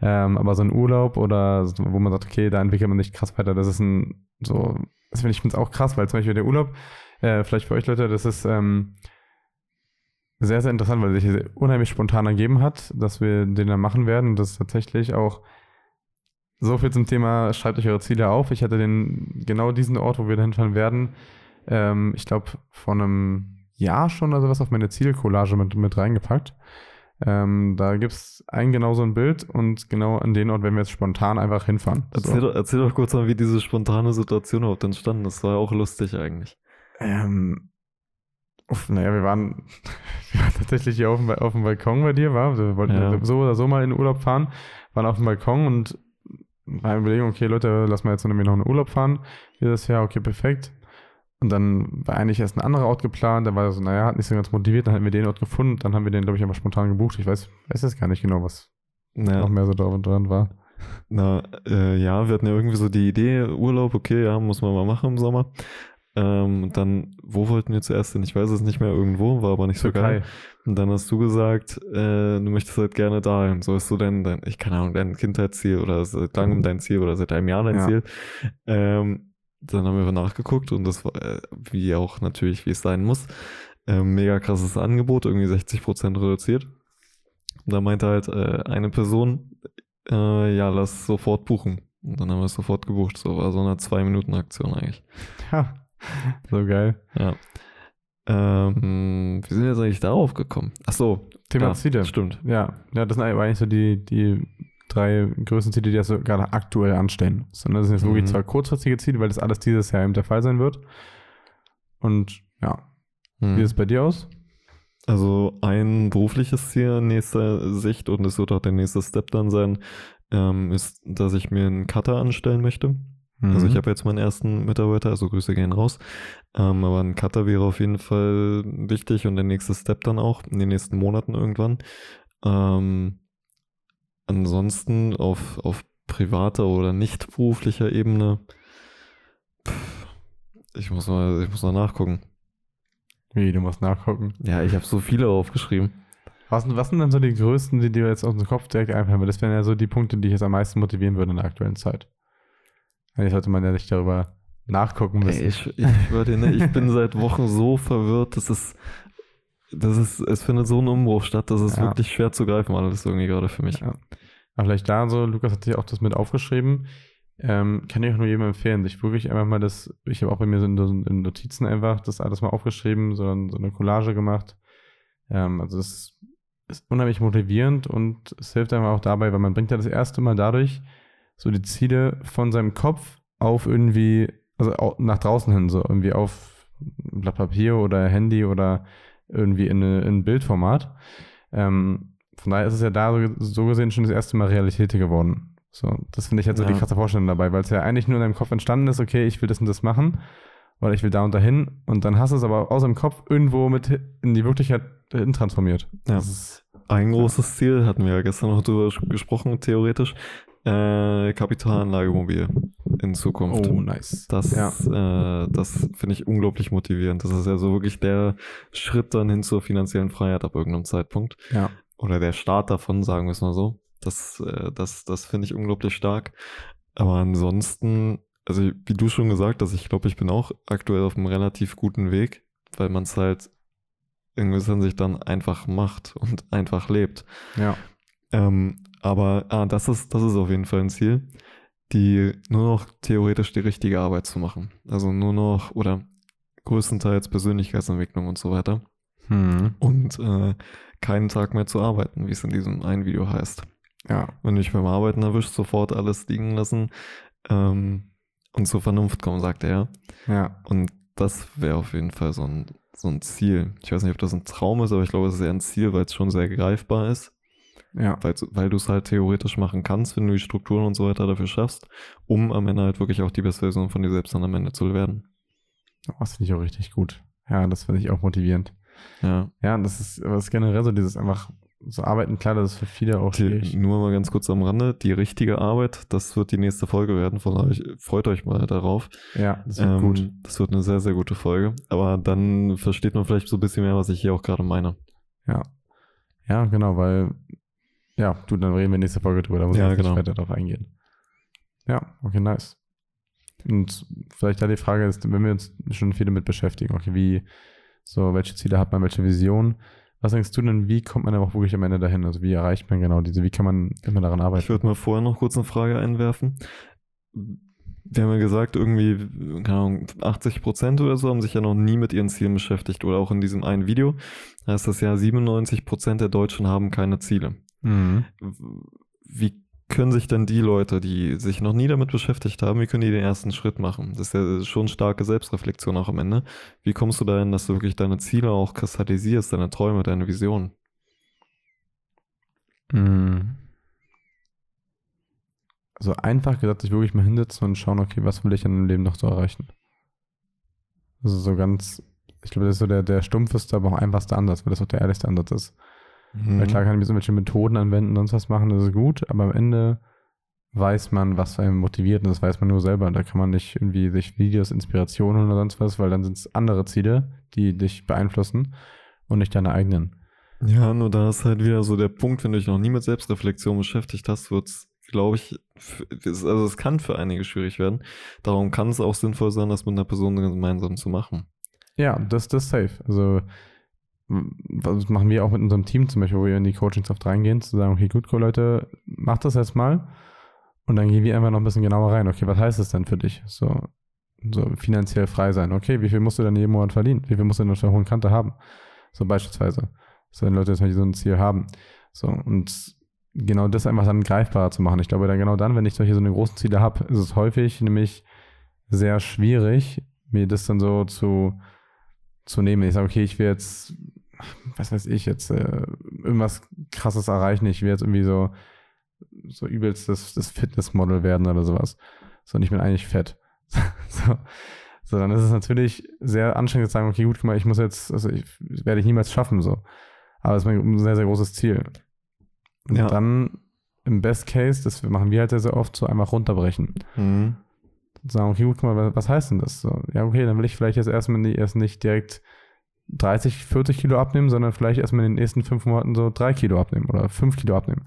Ähm, aber so ein Urlaub oder wo man sagt, okay, da entwickelt man sich krass weiter, das ist ein, so, das finde ich find's auch krass, weil zum Beispiel der Urlaub, äh, vielleicht für euch Leute, das ist, ähm, sehr, sehr interessant, weil sich unheimlich spontan ergeben hat, dass wir den dann machen werden. Das ist tatsächlich auch so viel zum Thema, schreibt euch eure Ziele auf. Ich hatte den, genau diesen Ort, wo wir da hinfahren werden, ähm, ich glaube, vor einem Jahr schon oder sowas auf meine Zielcollage mit, mit reingepackt. Ähm, da gibt es ein genau so ein Bild und genau an den Ort werden wir jetzt spontan einfach hinfahren. erzähl, doch, erzähl doch kurz mal, wie diese spontane Situation überhaupt entstanden ist. Das war ja auch lustig eigentlich. Ähm, uff, naja, wir waren, wir waren tatsächlich hier auf dem, auf dem Balkon bei dir, war. Wir wollten Ja. so oder so mal in den Urlaub fahren, waren auf dem Balkon und waren überlegen, okay, Leute, lass mal jetzt in den Urlaub fahren. Dieses Jahr, okay, perfekt. Und dann war eigentlich erst ein anderer Ort geplant, der war so, naja, hat nicht so ganz motiviert, dann hatten wir den Ort gefunden, dann haben wir den, glaube ich, einfach spontan gebucht. Ich weiß, weiß jetzt gar nicht genau, was Ja. noch mehr so drauf und dran war. Na, äh, ja, wir hatten ja irgendwie so die Idee, Urlaub, okay, ja, muss man mal machen im Sommer. Ähm, und dann, wo wollten wir zuerst hin? Ich weiß es nicht mehr, irgendwo, war aber nicht so geil. Und dann hast du gesagt, äh, du möchtest halt gerne dahin. So ist so dein, dein, ich keine Ahnung, dein Kindheitsziel oder seit langem dein Ziel oder seit einem Jahr dein Ja. Ziel. Ähm, dann haben wir nachgeguckt und das war, äh, wie auch natürlich, wie es sein muss, äh, mega krasses Angebot, irgendwie 60% reduziert. Und da meinte halt äh, eine Person, äh, ja, lass sofort buchen. Und dann haben wir es sofort gebucht. So war so eine Zwei-Minuten-Aktion eigentlich. Ja, so geil. Ja. Ähm, wie sind wir jetzt eigentlich darauf gekommen? Ach so, Thema ja, Ziele. Stimmt. Ja, ja, das sind eigentlich so die, die drei größten Ziele, die jetzt so gerade aktuell anstehen. Sondern das sind jetzt Mhm. wirklich zwar kurzfristige Ziele, weil das alles dieses Jahr eben der Fall sein wird. Und ja, Hm. wie sieht es bei dir aus? Also ein berufliches Ziel in nächster Sicht und es wird auch der nächste Step dann sein, ähm, ist, dass ich mir einen Cutter anstellen möchte. Also Mhm. ich habe jetzt meinen ersten Mitarbeiter, also Grüße gehen raus. Ähm, aber ein Cutter wäre auf jeden Fall wichtig und der nächste Step dann auch in den nächsten Monaten irgendwann. Ähm, ansonsten auf, auf privater oder nicht beruflicher Ebene pff, Ich muss mal, ich muss mal nachgucken. Wie, du musst nachgucken. Ja, ich habe so viele aufgeschrieben. Was, was sind dann so die größten, die dir jetzt aus dem Kopf direkt einfallen? Weil das wären ja so die Punkte, die ich jetzt am meisten motivieren würden in der aktuellen Zeit. Eigentlich sollte man ja nicht darüber nachgucken müssen. Ey, ich, ich, würde, ne, ich bin seit Wochen so verwirrt, dass es, das ist, es findet so ein Umbruch statt, dass es Ja. wirklich schwer zu greifen alles irgendwie gerade für mich. Ja. Aber vielleicht da so, Lukas hat sich auch das mit aufgeschrieben. Ähm, kann ich auch nur jedem empfehlen, sich wirklich einfach mal das, ich habe auch bei mir so in, in Notizen einfach das alles mal aufgeschrieben, so, so eine Collage gemacht. Ähm, also das ist unheimlich motivierend und es hilft einem auch dabei, weil man bringt ja das erste Mal dadurch so die Ziele von seinem Kopf auf irgendwie, also nach draußen hin, so irgendwie auf Blatt Papier oder Handy oder irgendwie in, in Bildformat. Ähm, von daher ist es ja da so, so gesehen schon das erste Mal Realität geworden. So, das finde ich halt so Ja. die krasse Vorstellung dabei, weil es ja eigentlich nur in deinem Kopf entstanden ist, okay, ich will das und das machen, oder ich will da und dahin, und dann hast du es aber aus dem Kopf irgendwo mit in die Wirklichkeit hin transformiert. Ja. Das ist, Ein großes Ziel, hatten wir ja gestern noch drüber gesprochen, theoretisch, äh, Kapitalanlagemobil in Zukunft. oh, nice. Das, ja. äh, das finde ich unglaublich motivierend. Das ist ja so wirklich der Schritt dann hin zur finanziellen Freiheit ab irgendeinem Zeitpunkt. ja. Oder der Start davon, sagen wir es mal so. Das, äh, das, das finde ich unglaublich stark. Aber ansonsten, also wie du schon gesagt hast, ich glaube, ich bin auch aktuell auf einem relativ guten Weg, weil man es halt in gewisser Hinsicht dann einfach macht und einfach lebt. Ja. Ähm, aber ah, das, ist, das ist auf jeden Fall ein Ziel, die nur noch theoretisch die richtige Arbeit zu machen. Also nur noch oder größtenteils Persönlichkeitsentwicklung und so weiter. Hm. Und äh, keinen Tag mehr zu arbeiten, wie es in diesem einen Video heißt. Ja. Wenn du dich beim Arbeiten erwischt, sofort alles liegen lassen ähm, und zur Vernunft kommen, sagt er. Ja. Und das wäre auf jeden Fall so ein, so ein Ziel. Ich weiß nicht, ob das ein Traum ist, aber ich glaube, es ist eher ein Ziel, weil es schon sehr greifbar ist. Ja. weil, weil du es halt theoretisch machen kannst, wenn du die Strukturen und so weiter dafür schaffst, um am Ende halt wirklich auch die beste Version von dir selbst dann am Ende zu werden. Oh, Das finde ich auch richtig gut. Ja, das finde ich auch motivierend. Ja. Ja, das ist, das ist generell so dieses einfach so arbeiten, klar, das ist für viele auch schwierig. nur mal ganz kurz am Rande, die richtige Arbeit, das wird die nächste Folge werden, von euch freut euch mal darauf. Ja, das wird Ähm, gut. Das wird eine sehr, sehr gute Folge. Aber dann versteht man vielleicht so ein bisschen mehr, was ich hier auch gerade meine. Ja. Ja, genau, weil, ja, du, dann reden wir nächste Folge drüber, da muss Ja, ich genau. weiter drauf eingehen. Ja, okay, nice. Und vielleicht da die Frage ist, wenn wir uns schon viel damit beschäftigen, okay, wie, so, welche Ziele hat man, welche Vision, was denkst du denn, wie kommt man denn auch wirklich am Ende dahin? Also wie erreicht man genau diese, wie kann man immer daran Ich arbeiten? würde mal vorher noch kurz eine Frage einwerfen. Wir haben ja gesagt, irgendwie, keine Ahnung, 80 Prozent oder so haben sich ja noch nie mit ihren Zielen beschäftigt. Oder auch in diesem einen Video heißt das ja, 97 Prozent der Deutschen haben keine Ziele. Mhm. Wie können sich denn die Leute, die sich noch nie damit beschäftigt haben, wie können die den ersten Schritt machen? Das ist ja schon starke Selbstreflexion auch am Ende. Wie kommst du dahin, dass du wirklich deine Ziele auch kristallisierst, deine Träume, deine Visionen? Mhm. Also einfach gesagt, sich wirklich mal hinsetzen und schauen, okay, was will ich in meinem Leben noch so erreichen? Also so ganz, ich glaube, das ist so der, der stumpfeste, aber auch einfachste Ansatz, weil das auch der ehrlichste Ansatz ist. Weil klar kann ich jetzt irgendwelche Methoden anwenden, sonst was machen, das ist gut, aber am Ende weiß man, was einen motiviert und das weiß man nur selber. Da kann man nicht irgendwie sich Videos, Inspirationen oder sonst was, weil dann sind es andere Ziele, die dich beeinflussen und nicht deine eigenen. Ja, nur da ist halt wieder so der Punkt, wenn du dich noch nie mit Selbstreflexion beschäftigt hast, wird's, glaube ich, es- also es kann für einige schwierig werden. Darum kann es auch sinnvoll sein, das mit einer Person gemeinsam zu machen. Ja, das ist safe. Also was machen wir auch mit unserem Team zum Beispiel, wo wir in die Coachings oft reingehen, zu sagen, okay, gut, cool, Leute, macht das jetzt mal. Und dann gehen wir einfach noch ein bisschen genauer rein. Okay, was heißt das denn für dich? So, so finanziell frei sein. Okay, wie viel musst du denn jeden Monat verdienen? Wie viel musst du auf der hohen Kante haben? So beispielsweise. So, wenn Leute jetzt mal so ein Ziel haben. So, und genau das einfach dann greifbarer zu machen. Ich glaube, dann genau dann, wenn ich solche so eine großen Ziele habe, ist es häufig nämlich sehr schwierig, mir das dann so zu, zu nehmen. Ich sage, okay, ich will jetzt, was weiß ich, jetzt äh, irgendwas krasses erreichen. Ich will jetzt irgendwie so, so übelst das, das Fitnessmodel werden oder sowas. So, und ich bin eigentlich fett. so. so, dann ist es natürlich sehr anstrengend zu sagen, okay, gut, guck mal, ich muss jetzt, also ich werde ich niemals schaffen, so. Aber es ist ein sehr, sehr großes Ziel. Und Ja. dann im Best Case, das machen wir halt sehr, sehr oft, so einfach runterbrechen. Mhm. sagen, okay, gut, guck mal, was heißt denn das? So, ja, okay, dann will ich vielleicht jetzt erstmal nicht, erst nicht direkt 30, 40 Kilo abnehmen, sondern vielleicht erstmal in den nächsten fünf Monaten so drei Kilo abnehmen oder fünf Kilo abnehmen.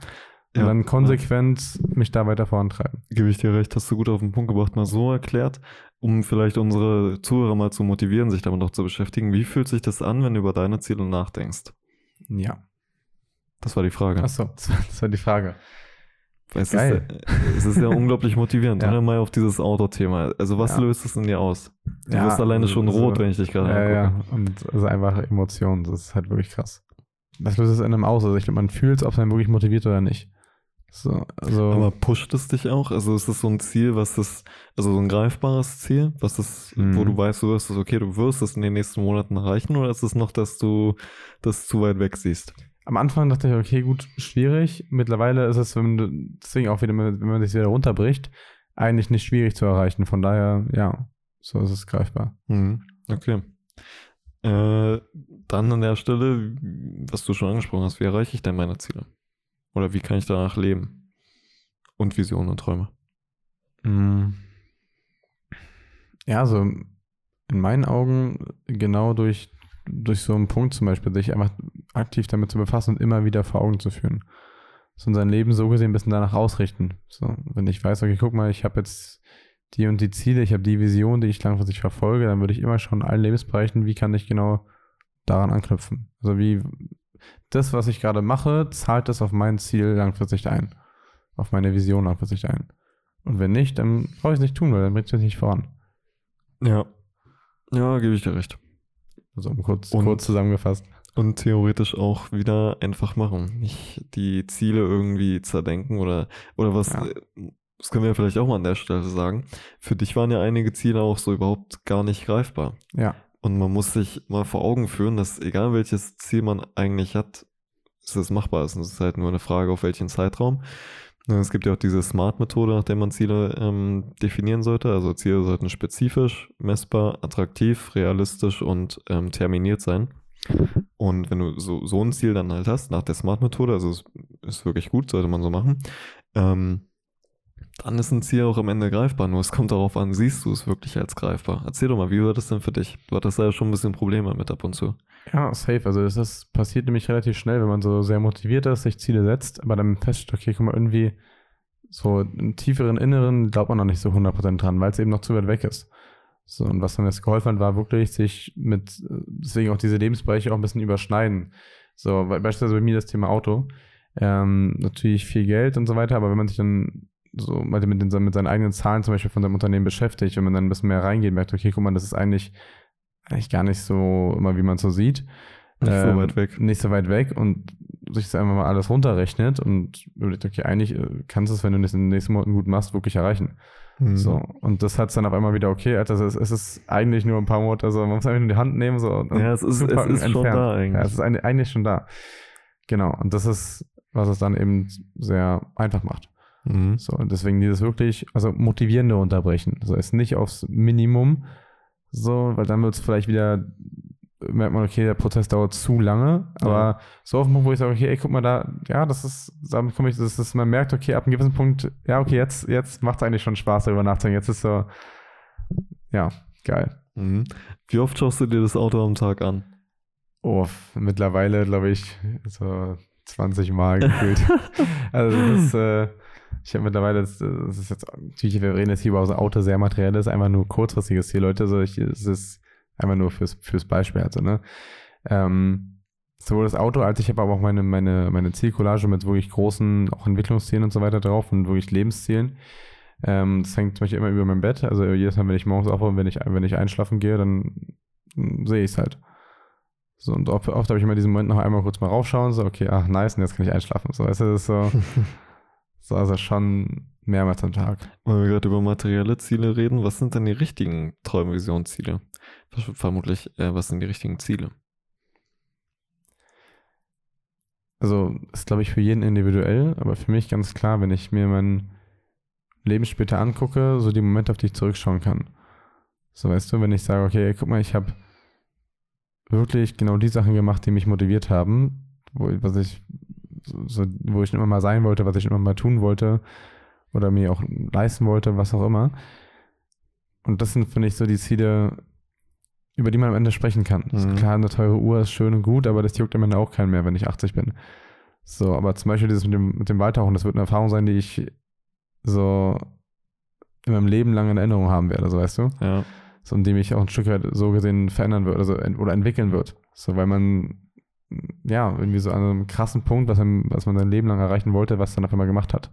Und Ja. dann konsequent mich da weiter vorantreiben. Gebe ich dir recht, hast du gut auf den Punkt gebracht, mal so erklärt, um vielleicht unsere Zuhörer mal zu motivieren, sich damit noch zu beschäftigen. Wie fühlt sich das an, wenn du über deine Ziele nachdenkst? Ja. Das war die Frage. Achso, das war die Frage. Weil es, Geil. Ist, es ist ja unglaublich motivierend. Ja. Ja. Mal auf dieses Auto-Thema. Also was Ja. löst es in dir aus? Du Ja, wirst alleine schon so- rot, wenn ich dich gerade Ja, ja. angucke. Und es ist einfach Emotionen. Das ist halt wirklich krass. Was löst es in einem aus? Also ich glaube, man fühlt es, ob es einen wirklich motiviert oder nicht. So, also. Aber pusht es dich auch? Also ist es so ein Ziel, was das, also so ein greifbares Ziel, was das, Mhm. wo du weißt, du wirst es, okay, du wirst es in den nächsten Monaten erreichen, oder ist es noch, dass du das zu weit weg siehst? Am Anfang dachte ich, okay, gut, schwierig. Mittlerweile ist es, deswegen auch wieder, wenn man sich wieder runterbricht, eigentlich nicht schwierig zu erreichen. Von daher, ja, so ist es greifbar. Mhm. Okay. Äh, dann an der Stelle, was du schon angesprochen hast, wie erreiche ich denn meine Ziele? Oder wie kann ich danach leben? Und Visionen und Träume. Mm. Ja, so in meinen Augen genau durch, durch so einen Punkt zum Beispiel, sich einfach aktiv damit zu befassen und immer wieder vor Augen zu führen. So in sein Leben so gesehen ein bisschen danach ausrichten. So, wenn ich weiß, okay, guck mal, ich habe jetzt die und die Ziele, ich habe die Vision, die ich langfristig verfolge, dann würde ich immer schon in allen Lebensbereichen, wie kann ich genau daran anknüpfen? Also wie das, was ich gerade mache, zahlt das auf mein Ziel langfristig ein. Auf meine Vision langfristig ein. Und wenn nicht, dann brauche ich es nicht tun, weil dann bringt es mich nicht voran. Ja. Ja, gebe ich dir recht. Also um kurz, Und- kurz zusammengefasst. Und theoretisch auch wieder einfach machen. Nicht die Ziele irgendwie zerdenken oder, oder was, Ja. das können wir vielleicht auch mal an der Stelle sagen. Für dich waren ja einige Ziele auch so überhaupt gar nicht greifbar. Ja. Und man muss sich mal vor Augen führen, dass egal welches Ziel man eigentlich hat, es machbar ist. Und es ist halt nur eine Frage, auf welchen Zeitraum. Es gibt ja auch diese Smart-Methode, nach der man Ziele ähm, definieren sollte. Also Ziele sollten spezifisch, messbar, attraktiv, realistisch und ähm, terminiert sein. Und wenn du so, so ein Ziel dann halt hast, nach der Smart-Methode, also es ist wirklich gut, sollte man so machen, ähm, dann ist ein Ziel auch am Ende greifbar. Nur es kommt darauf an, siehst du es wirklich als greifbar? Erzähl doch mal, wie war das denn für dich? Du hattest ja schon ein bisschen Probleme mit ab und zu. Ja, safe. Also das ist, passiert nämlich relativ schnell, wenn man so sehr motiviert ist, sich Ziele setzt, aber dann feststellt, okay, guck mal, irgendwie so im tieferen Inneren glaubt man noch nicht so 100% dran, weil es eben noch zu weit weg ist. So, und was mir jetzt geholfen hat, war wirklich, sich mit, deswegen auch diese Lebensbereiche auch ein bisschen überschneiden. So, beispielsweise bei mir das Thema Auto. Ähm, natürlich viel Geld und so weiter, aber wenn man sich dann so mit, mit, den, mit seinen eigenen Zahlen zum Beispiel von seinem Unternehmen beschäftigt, wenn man dann ein bisschen mehr reingeht, merkt, okay, guck mal, das ist eigentlich, eigentlich gar nicht so immer, wie man es so sieht. Nicht so Ähm, weit weg. Nicht so weit weg und sich das einfach mal alles runterrechnet und überlegt, okay, eigentlich äh, kannst du es, wenn du das in den nächsten Monaten gut machst, wirklich erreichen. Mhm. So. Und das hat es dann auf einmal wieder, okay, Alter, es ist, es ist eigentlich nur ein paar Monate, also man muss einfach nur die Hand nehmen, so. und Ja, es ist- es ist schon da eigentlich. Ja, es ist eigentlich schon da. Genau. Und das ist, was es dann eben sehr einfach macht. Mhm. So, und deswegen dieses wirklich, also motivierende Unterbrechen. Also es nicht aufs Minimum, so, weil dann wird es vielleicht wieder, merkt man, okay, der Prozess dauert zu lange, aber so auf dem Punkt, wo ich sage, okay, ey, guck mal da, ja, das ist, damit komme ich, das ist, man merkt, okay, ab einem gewissen Punkt, ja, okay, jetzt, jetzt macht es eigentlich schon Spaß, darüber nachzudenken. Jetzt ist so, ja, geil. Mhm. Wie oft schaust du dir das Auto am Tag an? Oh, mittlerweile, glaube ich, so 20 Mal gefühlt. also das ist, äh, ich habe mittlerweile, das, das ist jetzt, natürlich, wir reden jetzt hier über so Auto sehr materielles, einfach nur kurzfristiges Ziel, Leute, also ich, es ist einfach nur fürs, fürs Beispiel, also, ne. Ähm, sowohl das Auto, als ich habe aber auch meine, meine, meine Zielcollage mit wirklich großen, auch Entwicklungszielen und so weiter drauf und wirklich Lebenszielen. Ähm, das hängt zum Beispiel immer über mein Bett. Also jedes Mal, wenn ich morgens aufwache, wenn ich, wenn ich einschlafen gehe, dann mm, sehe ich es halt. So, und oft, oft habe ich immer diesen Moment noch einmal kurz mal raufschauen, so, okay, ach, nice, und jetzt kann ich einschlafen. So, weißt du, das ist so also schon mehrmals am Tag. Weil wir gerade über materielle Ziele reden, was sind denn die richtigen Träume, Visionen, Ziele? Vermutlich, äh, was sind die richtigen Ziele? Also, ist, glaube ich, für jeden individuell, aber für mich ganz klar, wenn ich mir mein Leben später angucke, so die Momente, auf die ich zurückschauen kann. So, weißt du, wenn ich sage, okay, guck mal, ich habe wirklich genau die Sachen gemacht, die mich motiviert haben, wo, was ich, so, wo ich immer mal sein wollte, was ich immer mal tun wollte oder mir auch leisten wollte, was auch immer, und das sind, finde ich, so die Ziele, über die man am Ende sprechen kann. Mhm. Klar, eine teure Uhr ist schön und gut, aber das juckt am Ende auch keinen mehr, wenn ich 80 bin. So, aber zum Beispiel dieses mit dem, mit dem Waldtauchen, das wird eine Erfahrung sein, die ich so in meinem Leben lang in Erinnerung haben werde, so weißt du? Ja. So, und die mich auch ein Stück weit so gesehen verändern wird, also oder entwickeln wird. So, weil man ja irgendwie so an einem krassen Punkt, was, man, was man sein Leben lang erreichen wollte, was dann auf einmal gemacht hat.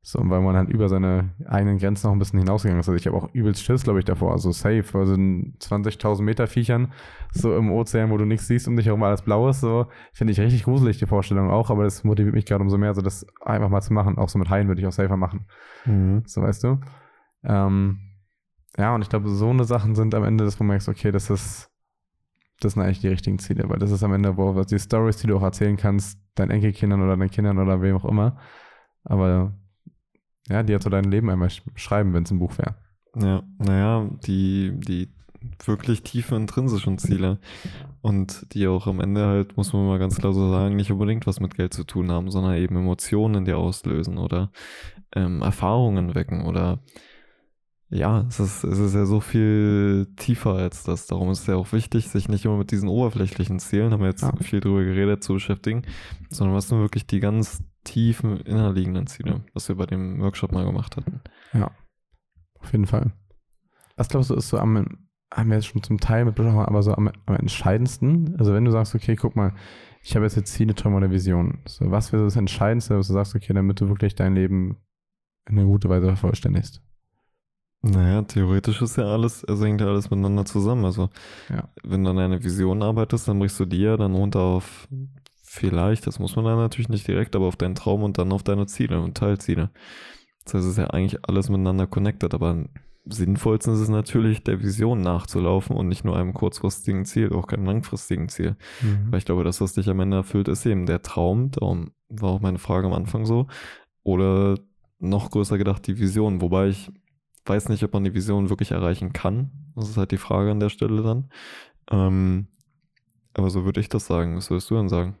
So, weil man halt über seine eigenen Grenzen noch ein bisschen hinausgegangen ist. Also ich habe auch übelst Schiss, glaube ich, davor. Also safe, also in 20.000 Meter Viechern, so im Ozean, wo du nichts siehst und dich herum alles blau ist, so finde ich richtig gruselig, die Vorstellung auch, aber das motiviert mich gerade umso mehr, so das einfach mal zu machen. Auch so mit Haien würde ich auch safer machen. Mhm. So, weißt du? Ähm, ja, und ich glaube, so eine Sachen sind am Ende, dass du merkst, okay, das ist, das sind eigentlich die richtigen Ziele, weil das ist am Ende, wo die Stories, die du auch erzählen kannst, deinen Enkelkindern oder deinen Kindern oder wem auch immer. Aber ja, die jetzt so dein Leben einmal schreiben, wenn es ein Buch wäre. Ja, naja, die, die wirklich tiefen intrinsischen Ziele und die auch am Ende halt, muss man mal ganz klar so sagen, nicht unbedingt was mit Geld zu tun haben, sondern eben Emotionen in dir auslösen oder ähm, Erfahrungen wecken oder ja, es ist, es ist ja so viel tiefer als das. Darum ist es ja auch wichtig, sich nicht immer mit diesen oberflächlichen Zielen, haben wir jetzt ja. viel drüber geredet, zu beschäftigen, sondern was sind wirklich die ganz tiefen innerliegenden Ziele, was wir bei dem Workshop mal gemacht hatten. Ja, auf jeden Fall. Was glaubst du, ist so am, haben wir jetzt schon zum Teil mit besprochen, aber so am, am entscheidendsten? Also wenn du sagst, okay, guck mal, ich habe jetzt jetzt Ziele, Träume oder Visionen. So, was wäre das Entscheidendste, was du sagst, okay, damit du wirklich dein Leben in einer guten Weise vervollständigst? Naja, theoretisch ist ja alles, also hängt ja alles miteinander zusammen. Also, ja. wenn du an einer Vision arbeitest, dann brichst du die ja dann runter auf vielleicht, das muss man dann natürlich nicht direkt, aber auf deinen Traum und dann auf deine Ziele und Teilziele. Das heißt, es ist ja eigentlich alles miteinander connected, aber am sinnvollsten ist es natürlich, der Vision nachzulaufen und nicht nur einem kurzfristigen Ziel, auch keinem langfristigen Ziel. Mhm. Weil ich glaube, das, was dich am Ende erfüllt, ist eben der Traum. Darum war auch meine Frage am Anfang so. Oder noch größer gedacht, die Vision. Wobei ich weiß nicht, ob man die Vision wirklich erreichen kann. Das ist halt die Frage an der Stelle dann. Ähm, aber so würde ich das sagen. Was würdest du dann sagen?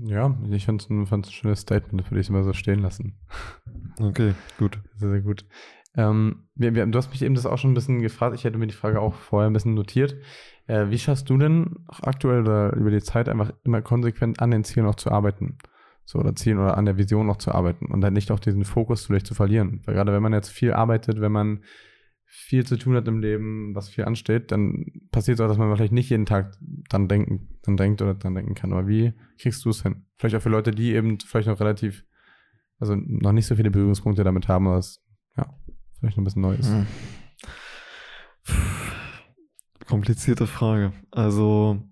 Ja, ich fand es ein, ein schönes Statement, das würde ich immer so stehen lassen. Okay, gut. Sehr, sehr gut. Ähm, wir, wir, du hast mich eben das auch schon ein bisschen gefragt. Ich hätte mir die Frage auch vorher ein bisschen notiert. Äh, wie schaffst du denn aktuell oder über die Zeit einfach immer konsequent an den Zielen auch zu arbeiten? So oder Zielen oder an der Vision noch zu arbeiten und dann nicht auch diesen Fokus vielleicht zu verlieren. Weil gerade wenn man jetzt viel arbeitet, wenn man viel zu tun hat im Leben, was viel ansteht, dann passiert es auch, dass man vielleicht nicht jeden Tag dann denken, dann denkt oder dran denken kann. Aber wie kriegst du es hin? Vielleicht auch für Leute, die eben vielleicht noch relativ, also noch nicht so viele Berührungspunkte damit haben, es, ja, vielleicht noch ein bisschen neu ist. Hm. Komplizierte Frage. Also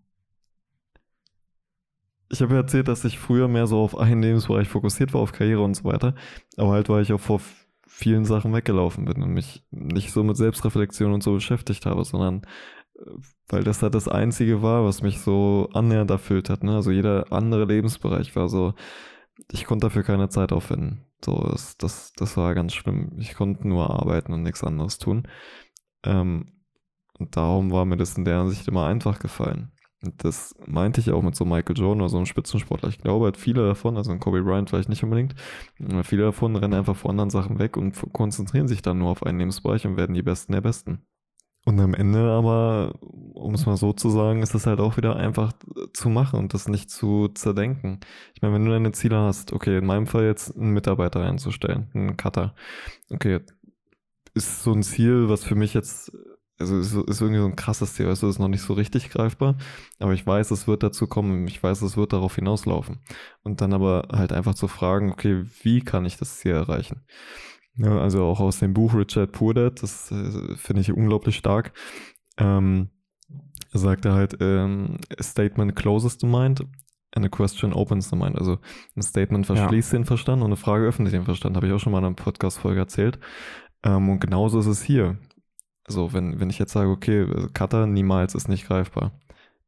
ich habe ja erzählt, dass ich früher mehr so auf einen Lebensbereich fokussiert war, auf Karriere und so weiter. Aber halt, weil ich auch vor vielen Sachen weggelaufen bin und mich nicht so mit Selbstreflexion und so beschäftigt habe, sondern äh, weil das halt das Einzige war, was mich so annähernd erfüllt hat. Ne? Also jeder andere Lebensbereich war so, ich konnte dafür keine Zeit aufwenden. So, das, das, das war ganz schlimm. Ich konnte nur arbeiten und nichts anderes tun. Ähm, und darum war mir das in der Ansicht immer einfach gefallen. Das meinte ich auch mit so Michael Jordan oder so einem Spitzensportler. Ich glaube halt viele davon, also Kobe Bryant vielleicht nicht unbedingt, viele davon rennen einfach vor anderen Sachen weg und konzentrieren sich dann nur auf einen Lebensbereich und werden die Besten der Besten. Und am Ende aber, um es mal so zu sagen, ist es halt auch wieder einfach zu machen und das nicht zu zerdenken. Ich meine, wenn du deine Ziele hast, okay, in meinem Fall jetzt einen Mitarbeiter einzustellen, einen Cutter. Okay, ist so ein Ziel, was für mich jetzt also ist, ist irgendwie so ein krasses Ziel, also ist noch nicht so richtig greifbar, aber ich weiß, es wird dazu kommen, ich weiß, es wird darauf hinauslaufen. Und dann aber halt einfach zu fragen, okay, wie kann ich das Ziel erreichen? Ja, also auch aus dem Buch Richard Purdett, das äh, finde ich unglaublich stark. Ähm, sagt er halt, ähm, a statement closes the mind and a question opens the mind. Also ein Statement verschließt ja. den Verstand und eine Frage öffnet den Verstand. Habe ich auch schon mal in einer Podcast-Folge erzählt. Ähm, und genauso ist es hier. Also wenn, wenn ich jetzt sage, okay, Cutter niemals ist nicht greifbar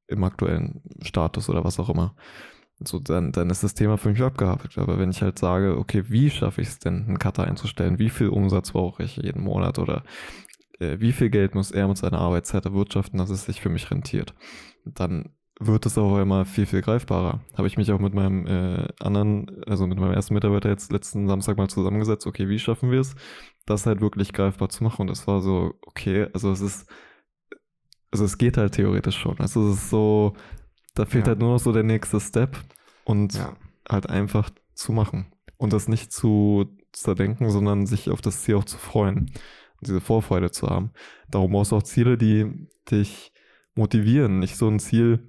im aktuellen Status oder was auch immer, so, dann, dann ist das Thema für mich abgehakt. Aber wenn ich halt sage, okay, wie schaffe ich es denn, einen Cutter einzustellen? Wie viel Umsatz brauche ich jeden Monat? Oder äh, wie viel Geld muss er mit seiner Arbeitszeit erwirtschaften, dass es sich für mich rentiert? Dann wird es auch immer viel, viel greifbarer. Habe ich mich auch mit meinem äh, anderen, also mit meinem ersten Mitarbeiter jetzt letzten Samstag mal zusammengesetzt, okay, wie schaffen wir es, das halt wirklich greifbar zu machen. Und das war so, okay, also es ist, also es geht halt theoretisch schon. Also es ist so, da fehlt ja. halt nur noch so der nächste Step und ja. halt einfach zu machen. Und das nicht zu zerdenken, sondern sich auf das Ziel auch zu freuen und diese Vorfreude zu haben. Darum brauchst du auch Ziele, die dich motivieren. Nicht so ein Ziel,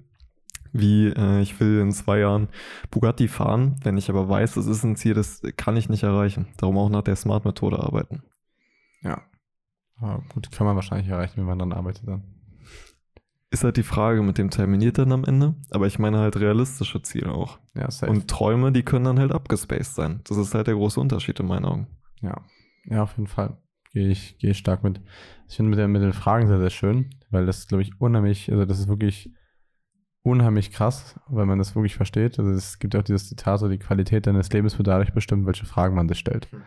wie äh, ich will in zwei Jahren Bugatti fahren, wenn ich aber weiß, das ist ein Ziel, das kann ich nicht erreichen. Darum auch nach der Smart-Methode arbeiten. Ja. Aber gut, kann man wahrscheinlich erreichen, wenn man dann arbeitet dann. Ist halt die Frage mit dem terminiert dann am Ende, aber ich meine halt realistische Ziele auch. Ja, safe. Und Träume, die können dann halt abgespaced sein. Das ist halt der große Unterschied in meinen Augen. Ja, ja, auf jeden Fall. Gehe ich, gehe ich stark mit. Ich finde mit, mit den Fragen sehr, sehr schön, weil das, glaube ich, unheimlich, also das ist wirklich unheimlich krass, weil man das wirklich versteht. Also es gibt auch dieses Zitat, so die Qualität deines Lebens wird dadurch bestimmt, welche Fragen man sich stellt. Mhm.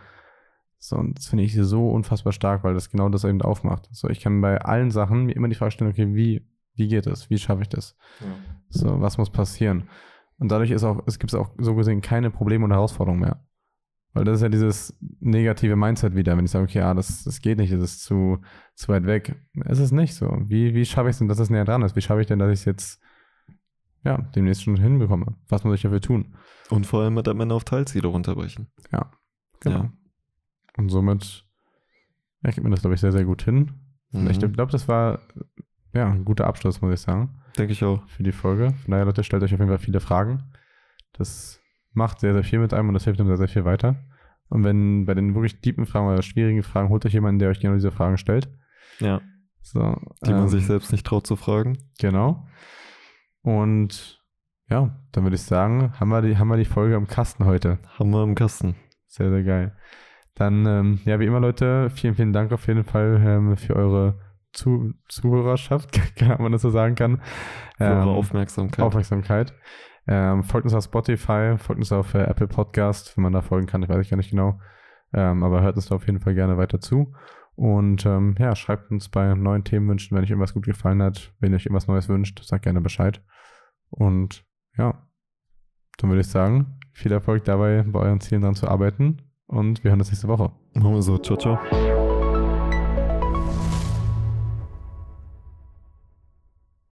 So, und das finde ich so unfassbar stark, weil das genau das eben aufmacht. So, ich kann bei allen Sachen mir immer die Frage stellen, okay, wie, wie geht es? Wie schaffe ich das? Ja. So, was muss passieren? Und dadurch ist auch, es gibt auch so gesehen keine Probleme und Herausforderungen mehr. Weil das ist ja dieses negative Mindset wieder, wenn ich sage, okay, ja, das, das geht nicht, das ist zu, zu weit weg. Es ist nicht so. Wie, wie schaffe ich es denn, dass es näher dran ist? Wie schaffe ich denn, dass ich es jetzt ja, demnächst schon hinbekomme? Was muss ich dafür tun? Und vor allem mit am Ende auf Teilziele runterbrechen. Ja, genau. Ja. Und somit ja, kriegt man das, glaube ich, sehr, sehr gut hin. Mhm. Ich glaube, das war ja ein guter Abschluss, muss ich sagen. Denke ich auch. Für die Folge. Von daher, Leute, stellt euch auf jeden Fall viele Fragen. Das macht sehr, sehr viel mit einem und das hilft einem sehr, sehr viel weiter. Und wenn bei den wirklich tiefen Fragen oder schwierigen Fragen, holt euch jemanden, der euch genau diese Fragen stellt. Ja. So, die ähm, man sich selbst nicht traut zu fragen. Genau. Und ja, dann würde ich sagen, haben wir, die, haben wir die Folge im Kasten heute. Haben wir im Kasten. Sehr, sehr geil. Dann, ähm, ja, wie immer, Leute, vielen, vielen Dank auf jeden Fall ähm, für eure Zu Zuhörerschaft, kann man das so sagen kann. Für eure ähm, Aufmerksamkeit. Aufmerksamkeit. Ähm, folgt uns auf Spotify, folgt uns auf äh, Apple Podcast, wenn man da folgen kann, ich weiß ich gar nicht genau. Ähm, aber hört uns da auf jeden Fall gerne weiter zu. Und ähm, ja, schreibt uns bei neuen Themenwünschen, wenn euch irgendwas gut gefallen hat, wenn ihr euch irgendwas Neues wünscht, sagt gerne Bescheid. Und ja, dann würde ich sagen, viel Erfolg dabei, bei euren Zielen dran zu arbeiten und wir hören uns nächste Woche. Machen wir so. Ciao, ciao.